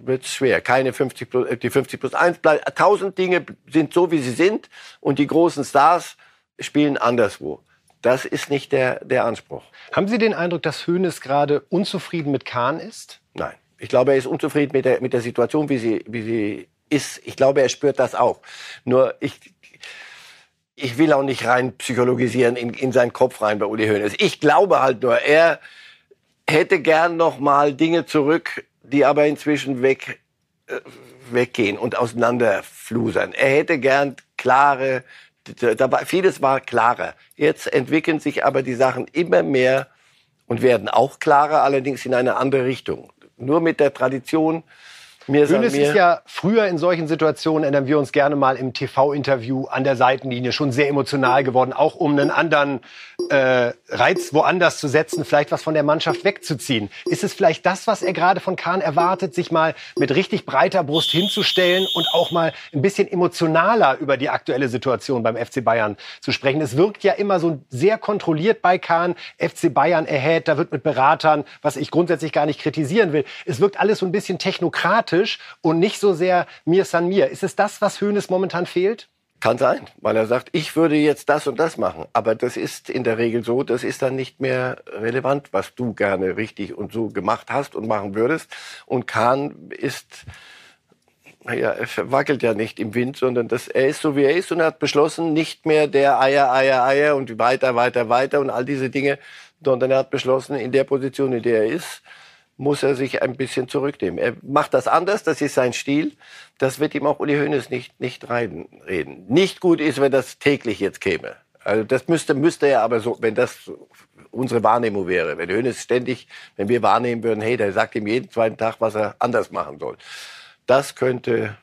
wird es schwer. Keine 50 plus, die 50 plus 1 bleibt. Tausend Dinge sind so, wie sie sind und die großen Stars spielen anderswo. Das ist nicht der, der Anspruch. Haben Sie den Eindruck, dass Hoeneß gerade unzufrieden mit Kahn ist? Nein. Ich glaube, er ist unzufrieden mit der, mit der Situation, wie sie, wie sie ist. Ich glaube, er spürt das auch. Nur ich, ich will auch nicht rein psychologisieren in, in seinen Kopf rein bei Uli Hoeneß. Ich glaube halt nur, er hätte gern noch mal Dinge zurück, die aber inzwischen weg, äh, weggehen und auseinanderflusern. Er hätte gern klare, dabei, vieles war klarer. Jetzt entwickeln sich aber die Sachen immer mehr und werden auch klarer, allerdings in eine andere Richtung nur mit der Tradition mir Hönes ist ja früher in solchen Situationen, erinnern wir uns gerne mal im TV-Interview an der Seitenlinie, schon sehr emotional geworden, auch um einen anderen äh, Reiz woanders zu setzen, vielleicht was von der Mannschaft wegzuziehen. Ist es vielleicht das, was er gerade von Kahn erwartet, sich mal mit richtig breiter Brust hinzustellen und auch mal ein bisschen emotionaler über die aktuelle Situation beim FC Bayern zu sprechen? Es wirkt ja immer so sehr kontrolliert bei Kahn. FC Bayern erhält, da wird mit Beratern, was ich grundsätzlich gar nicht kritisieren will. Es wirkt alles so ein bisschen technokratisch pragmatisch und nicht so sehr mir san mir. Ist es das, was Hoeneß momentan fehlt? Kann sein, weil er sagt, ich würde jetzt das und das machen. Aber das ist in der Regel so, das ist dann nicht mehr relevant, was du gerne richtig und so gemacht hast und machen würdest. Und Kahn ist, naja, er wackelt ja nicht im Wind, sondern das, er ist so, wie er ist und er hat beschlossen, nicht mehr der Eier, Eier, Eier und weiter, weiter, weiter und all diese Dinge, sondern er hat beschlossen, in der Position, in der er ist, muss er sich ein bisschen zurücknehmen. Er macht das anders, das ist sein Stil. Das wird ihm auch Uli Hoeneß nicht, nicht reden. Nicht gut ist, wenn das täglich jetzt käme. Also das müsste, müsste er aber so, wenn das unsere Wahrnehmung wäre. Wenn Hoeneß ständig, wenn wir wahrnehmen würden, hey, der sagt ihm jeden zweiten Tag, was er anders machen soll. Das könnte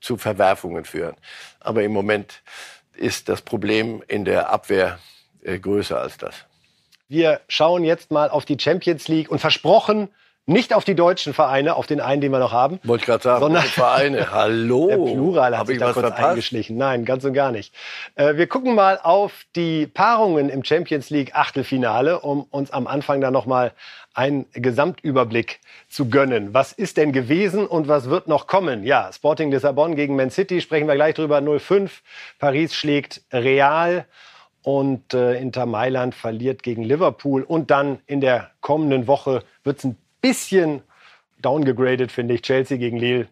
zu Verwerfungen führen. Aber im Moment ist das Problem in der Abwehr äh, größer als das. Wir schauen jetzt mal auf die Champions League und versprochen, nicht auf die deutschen Vereine, auf den einen, den wir noch haben. Wollte ich gerade sagen, sondern Vereine. Hallo. Der Plural hat Hab sich da kurz verpasst? eingeschlichen. Nein, ganz und gar nicht. Äh, wir gucken mal auf die Paarungen im Champions League Achtelfinale, um uns am Anfang da noch mal einen Gesamtüberblick zu gönnen. Was ist denn gewesen und was wird noch kommen? Ja, Sporting Lissabon gegen Man City sprechen wir gleich drüber. 0-5. Paris schlägt Real und äh, Inter Mailand verliert gegen Liverpool. Und dann in der kommenden Woche wird es ein bisschen downgegradet, finde ich. Chelsea gegen Lille,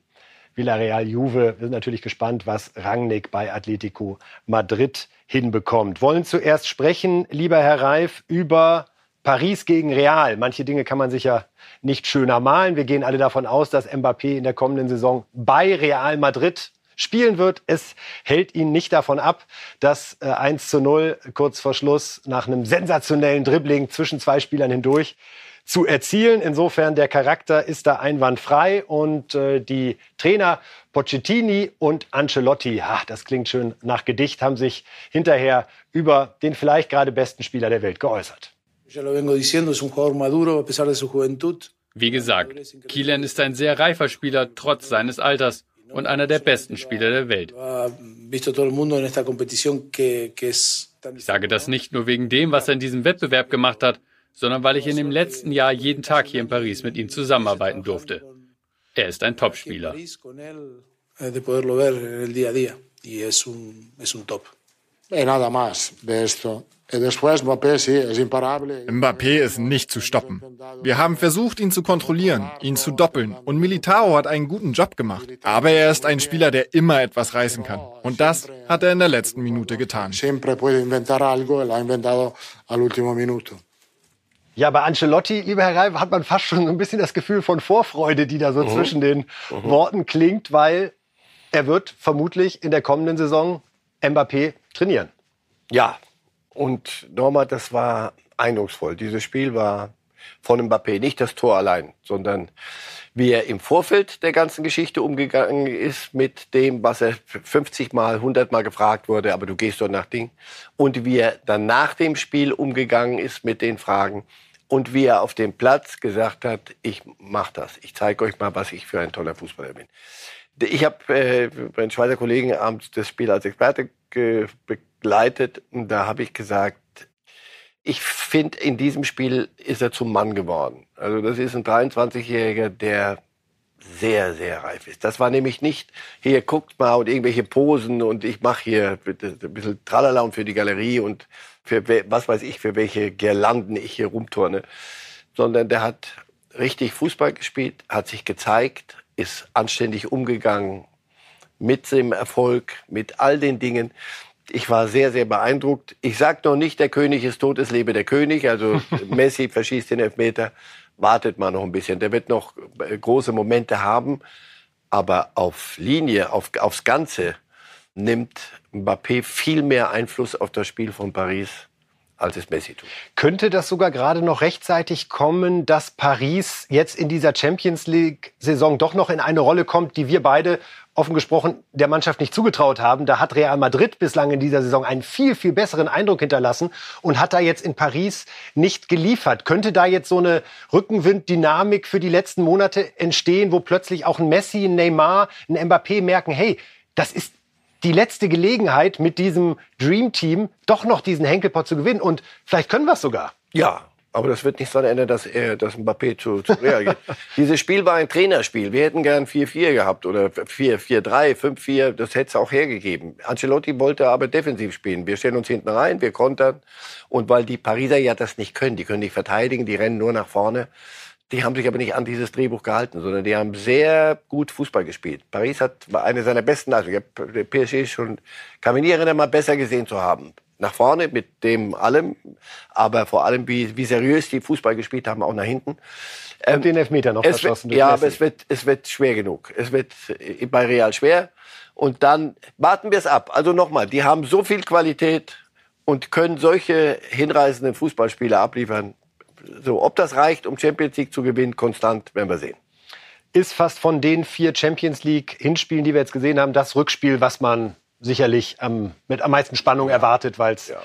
Villarreal, Juve. Wir sind natürlich gespannt, was Rangnick bei Atletico Madrid hinbekommt. Wollen zuerst sprechen, lieber Herr Reif, über Paris gegen Real. Manche Dinge kann man sich ja nicht schöner malen. Wir gehen alle davon aus, dass Mbappé in der kommenden Saison bei Real Madrid spielen wird. Es hält ihn nicht davon ab, das äh, 1 zu 0 kurz vor Schluss nach einem sensationellen Dribbling zwischen zwei Spielern hindurch zu erzielen. Insofern der Charakter ist da einwandfrei und äh, die Trainer Pochettini und Ancelotti, ja, das klingt schön nach Gedicht, haben sich hinterher über den vielleicht gerade besten Spieler der Welt geäußert. Wie gesagt, Kilian ist ein sehr reifer Spieler trotz seines Alters und einer der besten Spieler der Welt. Ich sage das nicht nur wegen dem, was er in diesem Wettbewerb gemacht hat, sondern weil ich in dem letzten Jahr jeden Tag hier in Paris mit ihm zusammenarbeiten durfte. Er ist ein Topspieler. Mbappé ist nicht zu stoppen. Wir haben versucht, ihn zu kontrollieren, ihn zu doppeln. Und Militao hat einen guten Job gemacht. Aber er ist ein Spieler, der immer etwas reißen kann. Und das hat er in der letzten Minute getan. Ja, bei Ancelotti, lieber Herr Reif, hat man fast schon ein bisschen das Gefühl von Vorfreude, die da so mhm. zwischen den mhm. Worten klingt, weil er wird vermutlich in der kommenden Saison Mbappé trainieren. Ja, und nochmal, das war eindrucksvoll. Dieses Spiel war von Mbappé, nicht das Tor allein, sondern wie er im Vorfeld der ganzen Geschichte umgegangen ist mit dem, was er 50 Mal, 100 Mal gefragt wurde, aber du gehst doch nach Ding. Und wie er dann nach dem Spiel umgegangen ist mit den Fragen, und wie er auf dem Platz gesagt hat, ich mach das. Ich zeige euch mal, was ich für ein toller Fußballer bin. Ich habe äh, meinen Schweizer Kollegen abends das Spiel als Experte begleitet und da habe ich gesagt, ich finde, in diesem Spiel ist er zum Mann geworden. Also das ist ein 23-Jähriger, der sehr, sehr reif ist. Das war nämlich nicht, hier guckt mal und irgendwelche Posen und ich mache hier ein bisschen Tralala und für die Galerie und für was weiß ich, für welche Girlanden ich hier rumturne, sondern der hat richtig Fußball gespielt, hat sich gezeigt, ist anständig umgegangen mit dem Erfolg, mit all den Dingen. Ich war sehr, sehr beeindruckt. Ich sag noch nicht, der König ist tot, es lebe der König. Also Messi verschießt den Elfmeter. Wartet mal noch ein bisschen. Der wird noch äh, große Momente haben. Aber auf Linie, auf, aufs Ganze nimmt Mbappé viel mehr Einfluss auf das Spiel von Paris als es Messi tut. Könnte das sogar gerade noch rechtzeitig kommen, dass Paris jetzt in dieser Champions League-Saison doch noch in eine Rolle kommt, die wir beide offen gesprochen der Mannschaft nicht zugetraut haben. Da hat Real Madrid bislang in dieser Saison einen viel, viel besseren Eindruck hinterlassen und hat da jetzt in Paris nicht geliefert. Könnte da jetzt so eine Rückenwind-Dynamik für die letzten Monate entstehen, wo plötzlich auch ein Messi, ein Neymar, ein Mbappé merken, hey, das ist die letzte Gelegenheit, mit diesem Dream Team doch noch diesen Henkelpot zu gewinnen. Und vielleicht können wir es sogar. Ja, aber das wird nicht daran ändern, dass er, dass Mbappé zu, zu Real geht. Dieses Spiel war ein Trainerspiel. Wir hätten gern 4-4 gehabt oder 4-4-3, 5-4. Das hätte es auch hergegeben. Ancelotti wollte aber defensiv spielen. Wir stellen uns hinten rein, wir kontern. Und weil die Pariser ja das nicht können, die können nicht verteidigen, die rennen nur nach vorne. Die haben sich aber nicht an dieses Drehbuch gehalten, sondern die haben sehr gut Fußball gespielt. Paris hat eine seiner besten Leistungen. PSG schon, erinnern, mal besser gesehen zu haben. Nach vorne mit dem allem, aber vor allem, wie, wie seriös die Fußball gespielt haben, auch nach hinten. Ähm, Und den Elfmeter noch verschossen. ja, aber es wird, es wird schwer genug. Es wird bei Real schwer. Und dann warten wir es ab. Also nochmal, die haben so viel Qualität und können solche hinreißenden Fußballspieler abliefern. So, ob das reicht, um Champions League zu gewinnen, konstant, werden wir sehen. Ist fast von den vier Champions League Hinspielen, die wir jetzt gesehen haben, das Rückspiel, was man sicherlich am, mit am meisten Spannung erwartet, weil es ja.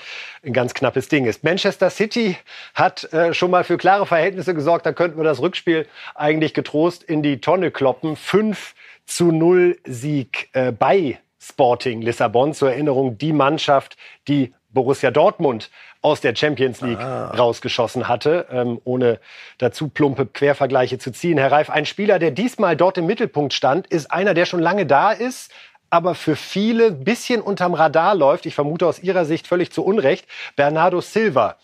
ein ganz knappes Ding ist. Manchester City hat äh, schon mal für klare Verhältnisse gesorgt. Da könnten wir das Rückspiel eigentlich getrost in die Tonne kloppen. 5 zu 0 Sieg äh, bei Sporting Lissabon. Zur Erinnerung, die Mannschaft, die Borussia Dortmund aus der Champions League ah. rausgeschossen hatte, ähm, ohne dazu plumpe Quervergleiche zu ziehen. Herr Reif, ein Spieler, der diesmal dort im Mittelpunkt stand, ist einer, der schon lange da ist, aber für viele bisschen unterm Radar läuft. Ich vermute aus Ihrer Sicht völlig zu Unrecht. Bernardo Silva.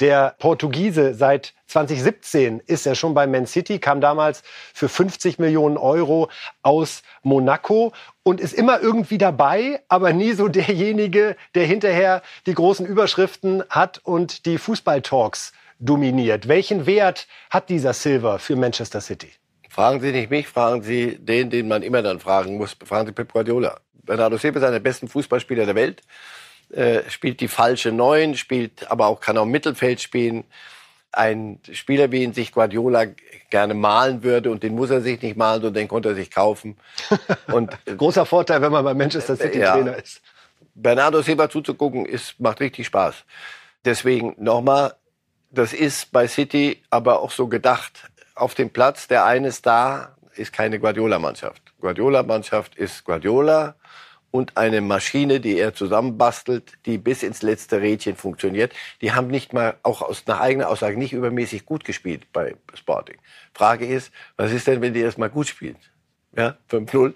Der Portugiese seit 2017 ist er schon bei Man City, kam damals für 50 Millionen Euro aus Monaco und ist immer irgendwie dabei, aber nie so derjenige, der hinterher die großen Überschriften hat und die Fußballtalks dominiert. Welchen Wert hat dieser Silver für Manchester City? Fragen Sie nicht mich, fragen Sie den, den man immer dann fragen muss. Fragen Sie Pep Guardiola. Bernardo Silva ist einer der besten Fußballspieler der Welt. Äh, spielt die falsche Neun, spielt aber auch kann auch Mittelfeld spielen. Ein Spieler, wie ihn sich Guardiola gerne malen würde und den muss er sich nicht malen und den konnte er sich kaufen. Und großer Vorteil, wenn man bei Manchester City ja, Trainer ist. Bernardo Silva zuzugucken, ist, macht richtig Spaß. Deswegen nochmal, das ist bei City aber auch so gedacht. Auf dem Platz, der eine da, ist keine Guardiola-Mannschaft. Guardiola-Mannschaft ist Guardiola und eine Maschine, die er zusammenbastelt, die bis ins letzte Rädchen funktioniert. Die haben nicht mal, auch aus einer eigenen Aussage, nicht übermäßig gut gespielt bei Sporting. Frage ist, was ist denn, wenn die erst mal gut spielen? Ja, 5-0.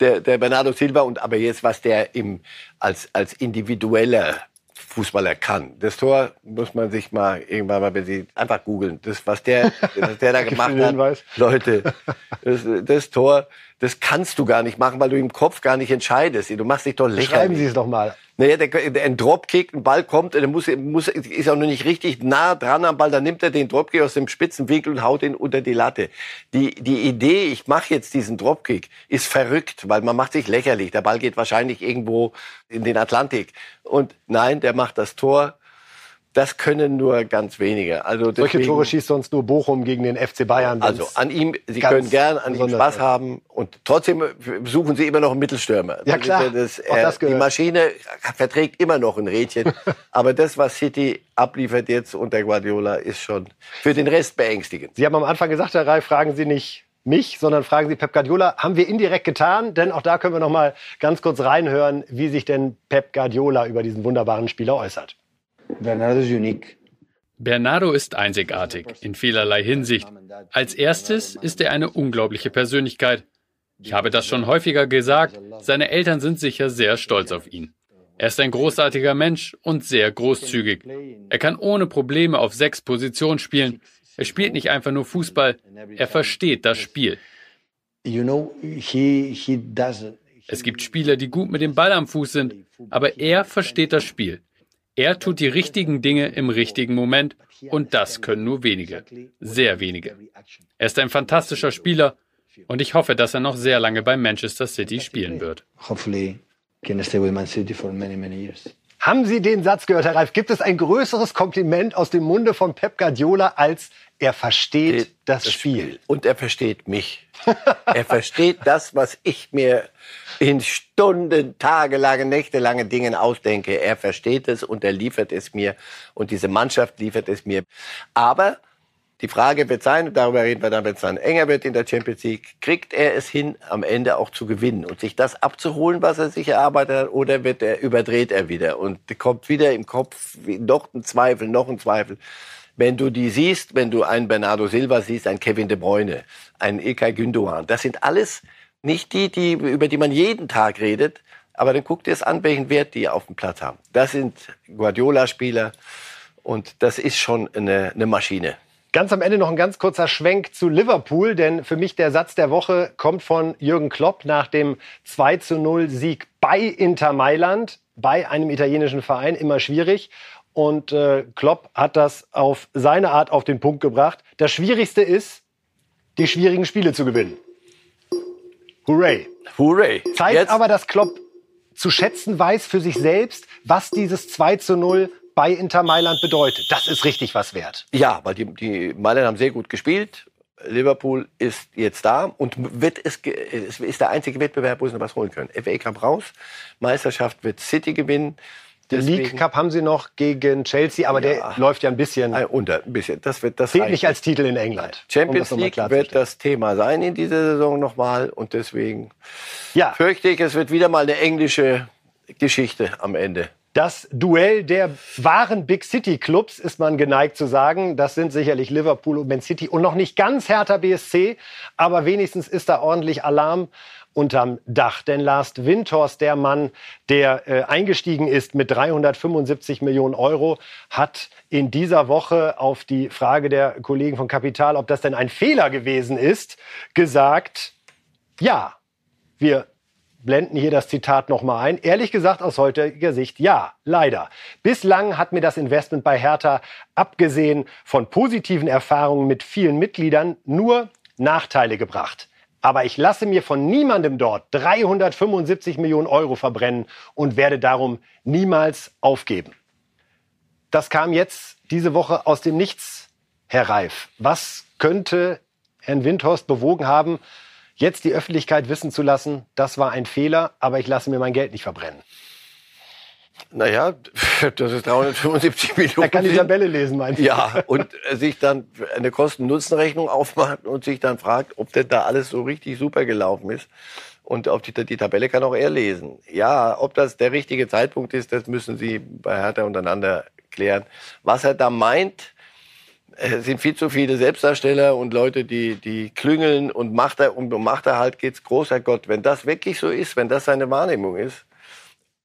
Der, der Bernardo Silva und aber jetzt, was der im, als, als individueller Fußballer kann. Das Tor muss man sich mal irgendwann mal, Sie einfach googeln, das, was der, was der da gemacht hat. Leute, das, das Tor, das kannst du gar nicht machen, weil du im Kopf gar nicht entscheidest. Du machst dich doch lächerlich. Schreiben Sie es doch mal. Naja, der, der, ein Dropkick, ein Ball kommt, der muss, muss, ist auch noch nicht richtig nah dran am Ball, dann nimmt er den Dropkick aus dem spitzen Winkel und haut ihn unter die Latte. Die, die Idee, ich mache jetzt diesen Dropkick, ist verrückt, weil man macht sich lächerlich. Der Ball geht wahrscheinlich irgendwo in den Atlantik. Und nein, der macht das Tor das können nur ganz wenige. Also deswegen, Solche Tore schießt sonst nur Bochum gegen den FC Bayern. Also an ihm, Sie können gern an ihm Spaß haben und trotzdem suchen Sie immer noch einen Mittelstürmer. Ja klar, das, äh, das die Maschine verträgt immer noch ein Rädchen. aber das, was City abliefert jetzt unter Guardiola, ist schon für den Rest beängstigend. Sie haben am Anfang gesagt, Herr Reif, fragen Sie nicht mich, sondern fragen Sie Pep Guardiola. Haben wir indirekt getan, denn auch da können wir noch mal ganz kurz reinhören, wie sich denn Pep Guardiola über diesen wunderbaren Spieler äußert. Bernardo ist unique. Bernardo ist einzigartig in vielerlei Hinsicht. Als erstes ist er eine unglaubliche Persönlichkeit. Ich habe das schon häufiger gesagt, seine Eltern sind sicher sehr stolz auf ihn. Er ist ein großartiger Mensch und sehr großzügig. Er kann ohne Probleme auf sechs Positionen spielen. Er spielt nicht einfach nur Fußball, er versteht das Spiel. Es gibt Spieler, die gut mit dem Ball am Fuß sind, aber er versteht das Spiel. Er tut die richtigen Dinge im richtigen Moment und das können nur wenige, sehr wenige. Er ist ein fantastischer Spieler und ich hoffe, dass er noch sehr lange bei Manchester City spielen wird. Haben Sie den Satz gehört, Herr Reif? Gibt es ein größeres Kompliment aus dem Munde von Pep Guardiola als er versteht das, das Spiel. Spiel. Und er versteht mich. er versteht das, was ich mir in Stunden, tagelange, nächtelange Dingen ausdenke. Er versteht es und er liefert es mir und diese Mannschaft liefert es mir. Aber die Frage wird sein, und darüber reden wir dann, wenn es dann enger wird in der Champions League, kriegt er es hin, am Ende auch zu gewinnen und sich das abzuholen, was er sich erarbeitet hat, oder wird er, überdreht er wieder und kommt wieder im Kopf noch ein Zweifel, noch ein Zweifel. Wenn du die siehst, wenn du einen Bernardo Silva siehst, einen Kevin De Bruyne, einen Ilkay Gündoğan, das sind alles nicht die, die, über die man jeden Tag redet, aber dann guck dir es an, welchen Wert die auf dem Platz haben. Das sind Guardiola-Spieler und das ist schon eine, eine Maschine. Ganz am Ende noch ein ganz kurzer Schwenk zu Liverpool, denn für mich der Satz der Woche kommt von Jürgen Klopp nach dem 2 zu 0 Sieg bei Inter Mailand, bei einem italienischen Verein, immer schwierig. Und äh, Klopp hat das auf seine Art auf den Punkt gebracht. Das Schwierigste ist, die schwierigen Spiele zu gewinnen. Hooray. Hooray. Zeigt Jetzt. aber, dass Klopp zu schätzen weiß für sich selbst, was dieses 2 zu 0 bei Inter Mailand bedeutet. Das ist richtig was wert. Ja, weil die, die Mailand haben sehr gut gespielt. Liverpool ist jetzt da und wird es, es ist der einzige Wettbewerb, wo sie noch was holen können. FA Cup raus, Meisterschaft wird City gewinnen. Den League Cup haben sie noch gegen Chelsea, aber ja. der läuft ja ein bisschen unter. Ein bisschen. Das wird das zählt nicht als Titel in England. Champions um League wird das Thema sein in dieser Saison nochmal und deswegen ja. fürchte ich, es wird wieder mal eine englische Geschichte am Ende. Das Duell der wahren Big City Clubs ist man geneigt zu sagen. Das sind sicherlich Liverpool und Man City und noch nicht ganz Hertha BSC, aber wenigstens ist da ordentlich Alarm unterm Dach. Denn Lars Windhorst, der Mann, der äh, eingestiegen ist mit 375 Millionen Euro, hat in dieser Woche auf die Frage der Kollegen von Kapital, ob das denn ein Fehler gewesen ist, gesagt, ja, wir blenden hier das Zitat nochmal ein. Ehrlich gesagt, aus heutiger Sicht, ja, leider. Bislang hat mir das Investment bei Hertha, abgesehen von positiven Erfahrungen mit vielen Mitgliedern, nur Nachteile gebracht. Aber ich lasse mir von niemandem dort 375 Millionen Euro verbrennen und werde darum niemals aufgeben. Das kam jetzt diese Woche aus dem Nichts, Herr Reif. Was könnte Herrn Windhorst bewogen haben, jetzt die Öffentlichkeit wissen zu lassen, das war ein Fehler, aber ich lasse mir mein Geld nicht verbrennen? Naja, das ist 375 Millionen. Er kann die Tabelle lesen, mein ich. Ja, und sich dann eine Kosten-Nutzen-Rechnung aufmacht und sich dann fragt, ob denn da alles so richtig super gelaufen ist. Und auf die, die Tabelle kann auch er lesen. Ja, ob das der richtige Zeitpunkt ist, das müssen Sie bei Hertha untereinander klären. Was er da meint, es sind viel zu viele Selbstdarsteller und Leute, die, die klüngeln und macht er, um Machterhalt geht's großer Gott. Wenn das wirklich so ist, wenn das seine Wahrnehmung ist,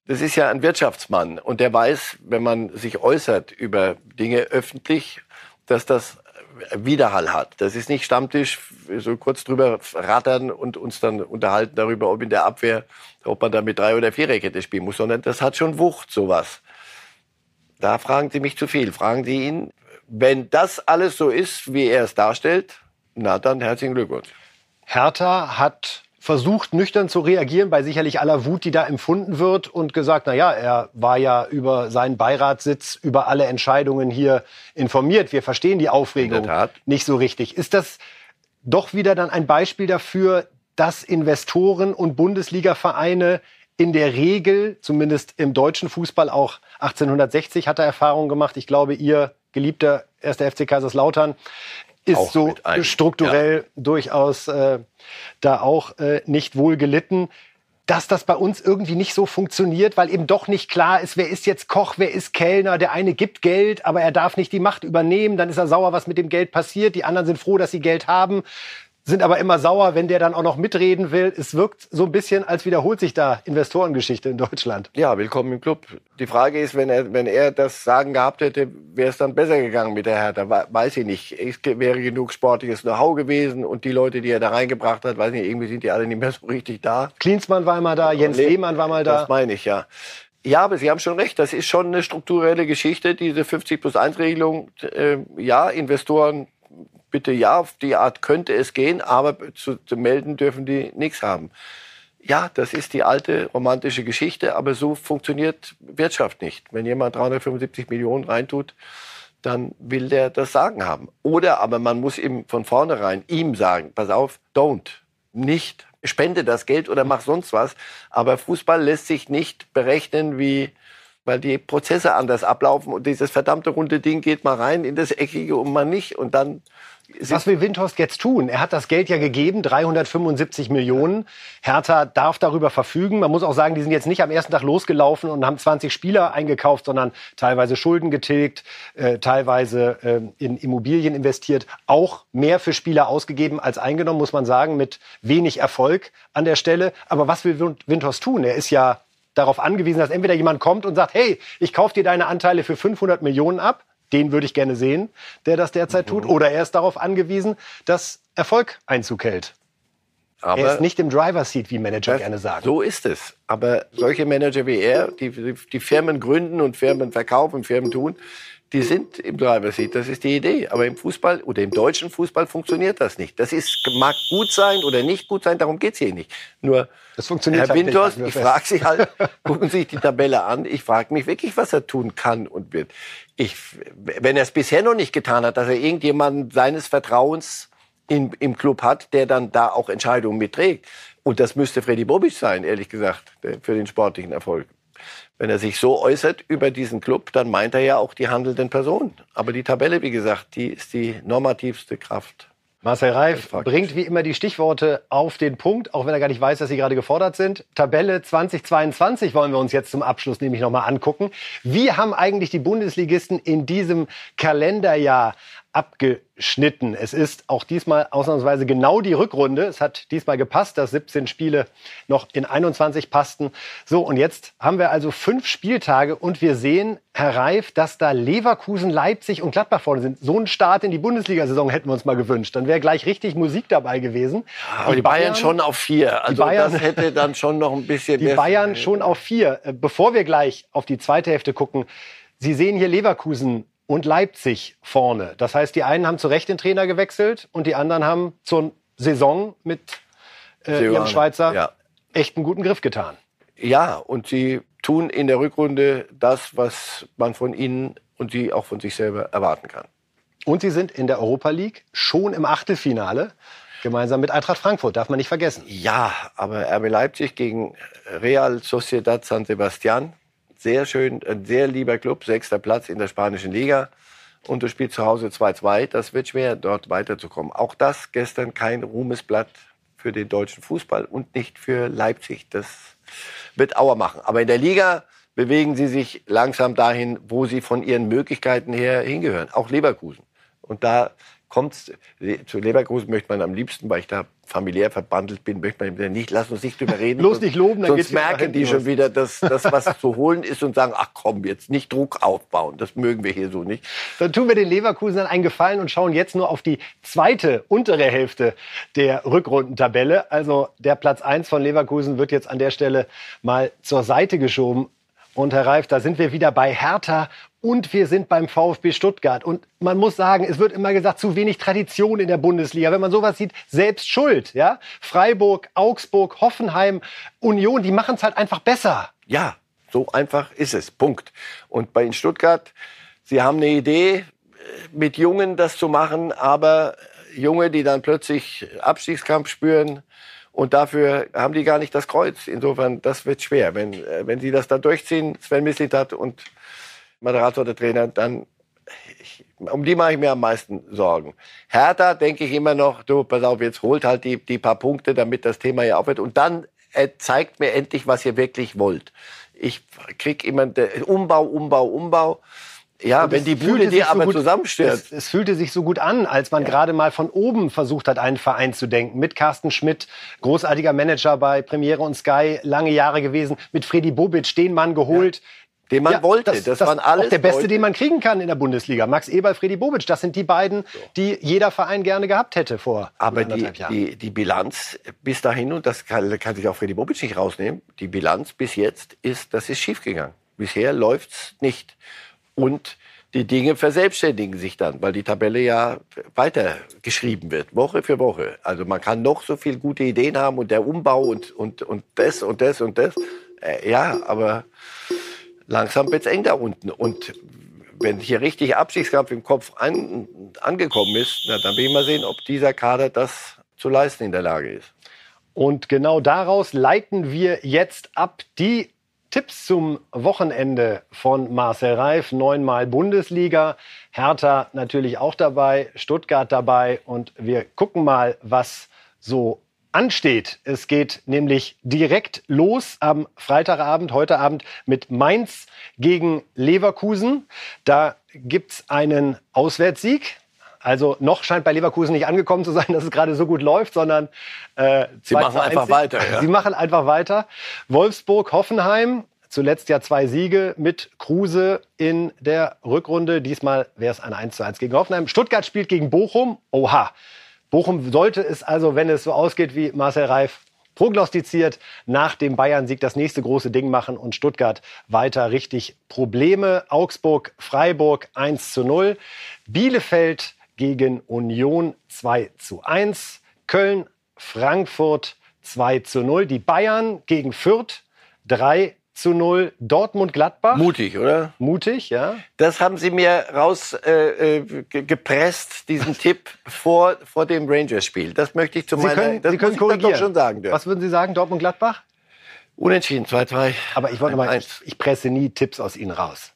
das ist ja ein Wirtschaftsmann und der weiß, wenn man sich äußert über Dinge öffentlich, dass das Widerhall hat. Das ist nicht Stammtisch, so kurz drüber rattern und uns dann unterhalten darüber, ob in der Abwehr, ob man da mit drei oder vier Rekete spielen muss, sondern das hat schon Wucht, sowas. Da fragen Sie mich zu viel. Fragen Sie ihn, wenn das alles so ist, wie er es darstellt, na dann herzlichen Glückwunsch. Hertha hat versucht, nüchtern zu reagieren bei sicherlich aller Wut, die da empfunden wird und gesagt, na ja, er war ja über seinen Beiratssitz, über alle Entscheidungen hier informiert. Wir verstehen die Aufregung nicht so richtig. Ist das doch wieder dann ein Beispiel dafür, dass Investoren und Bundesliga-Vereine in der Regel, zumindest im deutschen Fußball auch 1860 hat er Erfahrung gemacht. Ich glaube, ihr geliebter erster FC Kaiserslautern ist auch so strukturell ja. durchaus äh, da auch äh, nicht wohl gelitten dass das bei uns irgendwie nicht so funktioniert, weil eben doch nicht klar ist, wer ist jetzt Koch, wer ist Kellner. Der eine gibt Geld, aber er darf nicht die Macht übernehmen. Dann ist er sauer, was mit dem Geld passiert. Die anderen sind froh, dass sie Geld haben sind aber immer sauer, wenn der dann auch noch mitreden will. Es wirkt so ein bisschen, als wiederholt sich da Investorengeschichte in Deutschland. Ja, willkommen im Club. Die Frage ist, wenn er, wenn er das Sagen gehabt hätte, wäre es dann besser gegangen mit der Hertha. Weiß ich nicht. Es wäre genug sportliches Know-how gewesen und die Leute, die er da reingebracht hat, weiß nicht, irgendwie sind die alle nicht mehr so richtig da. Klinsmann war immer da, Jens Lehmann war mal da. Das meine ich, ja. Ja, aber Sie haben schon recht. Das ist schon eine strukturelle Geschichte, diese 50 plus 1 Regelung. Äh, ja, Investoren bitte ja, auf die Art könnte es gehen, aber zu, zu melden dürfen die nichts haben. Ja, das ist die alte romantische Geschichte, aber so funktioniert Wirtschaft nicht. Wenn jemand 375 Millionen reintut, dann will der das Sagen haben. Oder aber man muss ihm von vornherein ihm sagen, pass auf, don't, nicht, spende das Geld oder mach sonst was. Aber Fußball lässt sich nicht berechnen wie weil die Prozesse anders ablaufen und dieses verdammte runde Ding geht mal rein in das Eckige und mal nicht und dann was will Windhorst jetzt tun? Er hat das Geld ja gegeben, 375 Millionen. Hertha darf darüber verfügen. Man muss auch sagen, die sind jetzt nicht am ersten Tag losgelaufen und haben 20 Spieler eingekauft, sondern teilweise Schulden getilgt, äh, teilweise äh, in Immobilien investiert, auch mehr für Spieler ausgegeben als eingenommen, muss man sagen, mit wenig Erfolg an der Stelle. Aber was will Windhorst tun? Er ist ja darauf angewiesen, dass entweder jemand kommt und sagt, hey, ich kaufe dir deine Anteile für 500 Millionen ab den würde ich gerne sehen, der das derzeit tut. Mhm. Oder er ist darauf angewiesen, dass Erfolg Einzug hält. Aber er ist nicht im Driver-Seat, wie Manager gerne sagen. So ist es. Aber solche Manager wie er, die, die Firmen gründen und Firmen verkaufen, Firmen tun, die sind im Driver Seat. Das ist die Idee. Aber im Fußball oder im deutschen Fußball funktioniert das nicht. Das ist, mag gut sein oder nicht gut sein, darum geht's hier nicht. Nur, das funktioniert Herr halt Windhorst, ich frage Sie halt, gucken Sie sich die Tabelle an. Ich frage mich wirklich, was er tun kann und wird. Ich, wenn er es bisher noch nicht getan hat, dass er irgendjemanden seines Vertrauens in, im Club hat, der dann da auch Entscheidungen mitträgt. Und das müsste Freddy Bobic sein, ehrlich gesagt, für den sportlichen Erfolg. Wenn er sich so äußert über diesen Club, dann meint er ja auch die handelnden Personen. Aber die Tabelle, wie gesagt, die ist die normativste Kraft. Marcel Reif bringt wie immer die Stichworte auf den Punkt, auch wenn er gar nicht weiß, dass sie gerade gefordert sind. Tabelle 2022 wollen wir uns jetzt zum Abschluss nämlich nochmal angucken. Wie haben eigentlich die Bundesligisten in diesem Kalenderjahr abgeschnitten. Es ist auch diesmal ausnahmsweise genau die Rückrunde. Es hat diesmal gepasst, dass 17 Spiele noch in 21 passten. So, und jetzt haben wir also fünf Spieltage und wir sehen, Herr Reif, dass da Leverkusen, Leipzig und Gladbach vorne sind. So einen Start in die Bundesliga-Saison hätten wir uns mal gewünscht. Dann wäre gleich richtig Musik dabei gewesen. Aber die, die Bayern, Bayern, schon auf vier. Also Bayern, das hätte dann schon noch ein bisschen... Die Bayern schon auf vier. Äh, bevor wir gleich auf die zweite Hälfte gucken, Sie sehen hier Leverkusen und Leipzig vorne. Das heißt, die einen haben zu Recht den Trainer gewechselt und die anderen haben zur Saison mit äh, ihrem Schweizer ja. echt einen guten Griff getan. Ja, und sie tun in der Rückrunde das, was man von ihnen und sie auch von sich selber erwarten kann. Und sie sind in der Europa League schon im Achtelfinale. Gemeinsam mit Eintracht Frankfurt, darf man nicht vergessen. Ja, aber RB Leipzig gegen Real Sociedad San Sebastian. Sehr schön, ein sehr lieber Club, sechster Platz in der spanischen Liga. Und du spielst zu Hause 2-2. Das wird schwer, dort weiterzukommen. Auch das gestern kein Ruhmesblatt für den deutschen Fußball und nicht für Leipzig. Das wird Auer machen. Aber in der Liga bewegen sie sich langsam dahin, wo sie von ihren Möglichkeiten her hingehören. Auch Leverkusen. Und da kommt zu Leverkusen möchte man am liebsten, weil ich da familiär verbandelt bin, möchte man nicht, lass uns nicht drüber reden. Bloß nicht loben, dann sonst merken die schon wieder, dass das was zu holen ist und sagen, ach komm, jetzt nicht Druck aufbauen, das mögen wir hier so nicht. Dann tun wir den Leverkusen einen Gefallen und schauen jetzt nur auf die zweite untere Hälfte der Rückrundentabelle. Also der Platz 1 von Leverkusen wird jetzt an der Stelle mal zur Seite geschoben. Und Herr Reif, da sind wir wieder bei Hertha und wir sind beim VfB Stuttgart. Und man muss sagen, es wird immer gesagt, zu wenig Tradition in der Bundesliga. Wenn man sowas sieht, selbst schuld. Ja? Freiburg, Augsburg, Hoffenheim, Union, die machen es halt einfach besser. Ja, so einfach ist es. Punkt. Und bei in Stuttgart, Sie haben eine Idee, äh, mit Jungen das zu machen, aber Junge, die dann plötzlich Abstiegskampf spüren, und dafür haben die gar nicht das Kreuz. Insofern, das wird schwer. Wenn, äh, wenn sie das da durchziehen, Sven Mislintat und Moderator, der Trainer, dann, ich, um die mache ich mir am meisten Sorgen. Hertha denke ich immer noch, du, pass auf, jetzt holt halt die, die paar Punkte, damit das Thema hier aufhört. Und dann äh, zeigt mir endlich, was ihr wirklich wollt. Ich krieg immer der, Umbau, Umbau, Umbau. Ja, wenn die Bude dir so aber gut- zusammenstürzt. Es, es fühlte sich so gut an, als man gerade mal von oben versucht hat, einen Verein zu denken. Mit Carsten Schmidt, großartiger Manager bei Premiere und Sky, lange Jahre gewesen. Mit Freddy Bobic, den Mann geholt. Den man wollte. Das, waren alles auch der Beste, Leute- den man kriegen kann in der Bundesliga. Max Eberl, Freddy Bobic, das sind die beiden, die jeder Verein gerne gehabt hätte vor Aber die, Jahren. die, die Bilanz bis dahin, und das kann, kann sich auch Freddy Bobic nicht rausnehmen, die Bilanz bis jetzt ist, das ist schiefgegangen. Bisher läuft's nicht. Und die Dinge verselbstständigen sich dann, weil die Tabelle ja weiter geschrieben wird, Woche für Woche. Also man kann noch so viel gute Ideen haben und der Umbau und, und, und das und das und das. Äh, ja, aber langsam wird's eng da unten. Und wenn hier richtig Abstiegskampf im Kopf an, angekommen ist, na, dann will ich mal sehen, ob dieser Kader das zu leisten in der Lage ist. Und genau daraus leiten wir jetzt ab die Tipps zum Wochenende von Marcel Reif. Neunmal Bundesliga, Hertha natürlich auch dabei, Stuttgart dabei. Und wir gucken mal, was so ansteht. Es geht nämlich direkt los am Freitagabend, heute Abend mit Mainz gegen Leverkusen. Da gibt's einen Auswärtssieg. Also noch scheint bei Leverkusen nicht angekommen zu sein, dass es gerade so gut läuft, sondern äh, Sie 2 machen zu 1 einfach weiter, ja. Sie machen einfach weiter. Wolfsburg, Hoffenheim, zuletzt ja zwei Siege mit Kruse in der Rückrunde. Diesmal wäre es ein 1 zu 1 gegen Hoffenheim. Stuttgart spielt gegen Bochum. Oha. Bochum sollte es also, wenn es so ausgeht wie Marcel Reif prognostiziert, nach dem Bayern-Sieg das nächste große Ding machen und Stuttgart weiter richtig Probleme. Augsburg, Freiburg 1 zu 0. Bielefeld gegen Union 2 zu 1. Köln, Frankfurt 2 zu 0. Die Bayern gegen Fürth 3 zu 0. Dortmund, Gladbach. Mutig, oder? Mutig, ja. Das haben Sie mir raus äh, äh, diesen Tipp vor, vor dem Rangers-Spiel. Das möchte ich zu Sie meiner, können, das Sie können korrigieren. schon sagen dürfen. Was würden Sie sagen, Dortmund, Gladbach? Unentschieden, 2-2. Aber ich wollte mal, ich, 1-1. ich presse nie Tipps aus Ihnen raus.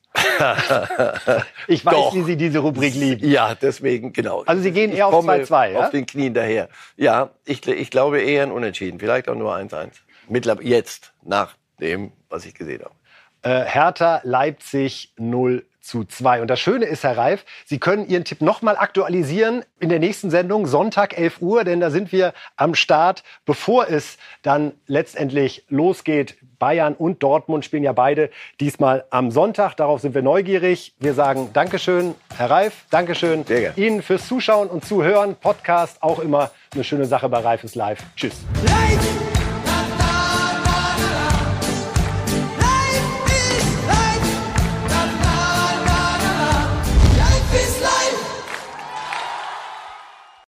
Ich weiß, Doch. wie Sie diese Rubrik lieben. Ja, deswegen, genau. Also Sie gehen Ich eher auf komme 2-2, ja? Auf den Knien daher. Ja, ich, ich glaube eher ein Unentschieden. Vielleicht auch nur 1-1. Mittlerweile, jetzt, nach dem, was ich gesehen habe. Äh, Hertha, Leipzig 0 zu 2. Und das Schöne ist, Herr Reif, Sie können Ihren Tipp nochmal aktualisieren in der nächsten Sendung, Sonntag 11 Uhr, denn da sind wir am Start, bevor es dann letztendlich losgeht. Bayern und Dortmund spielen ja beide diesmal am Sonntag. Darauf sind wir neugierig. Wir sagen Dankeschön, Herr Reif. Dankeschön. Ihnen fürs Zuschauen und Zuhören. Podcast auch immer eine schöne Sache bei Reif ist live. Tschüss. Life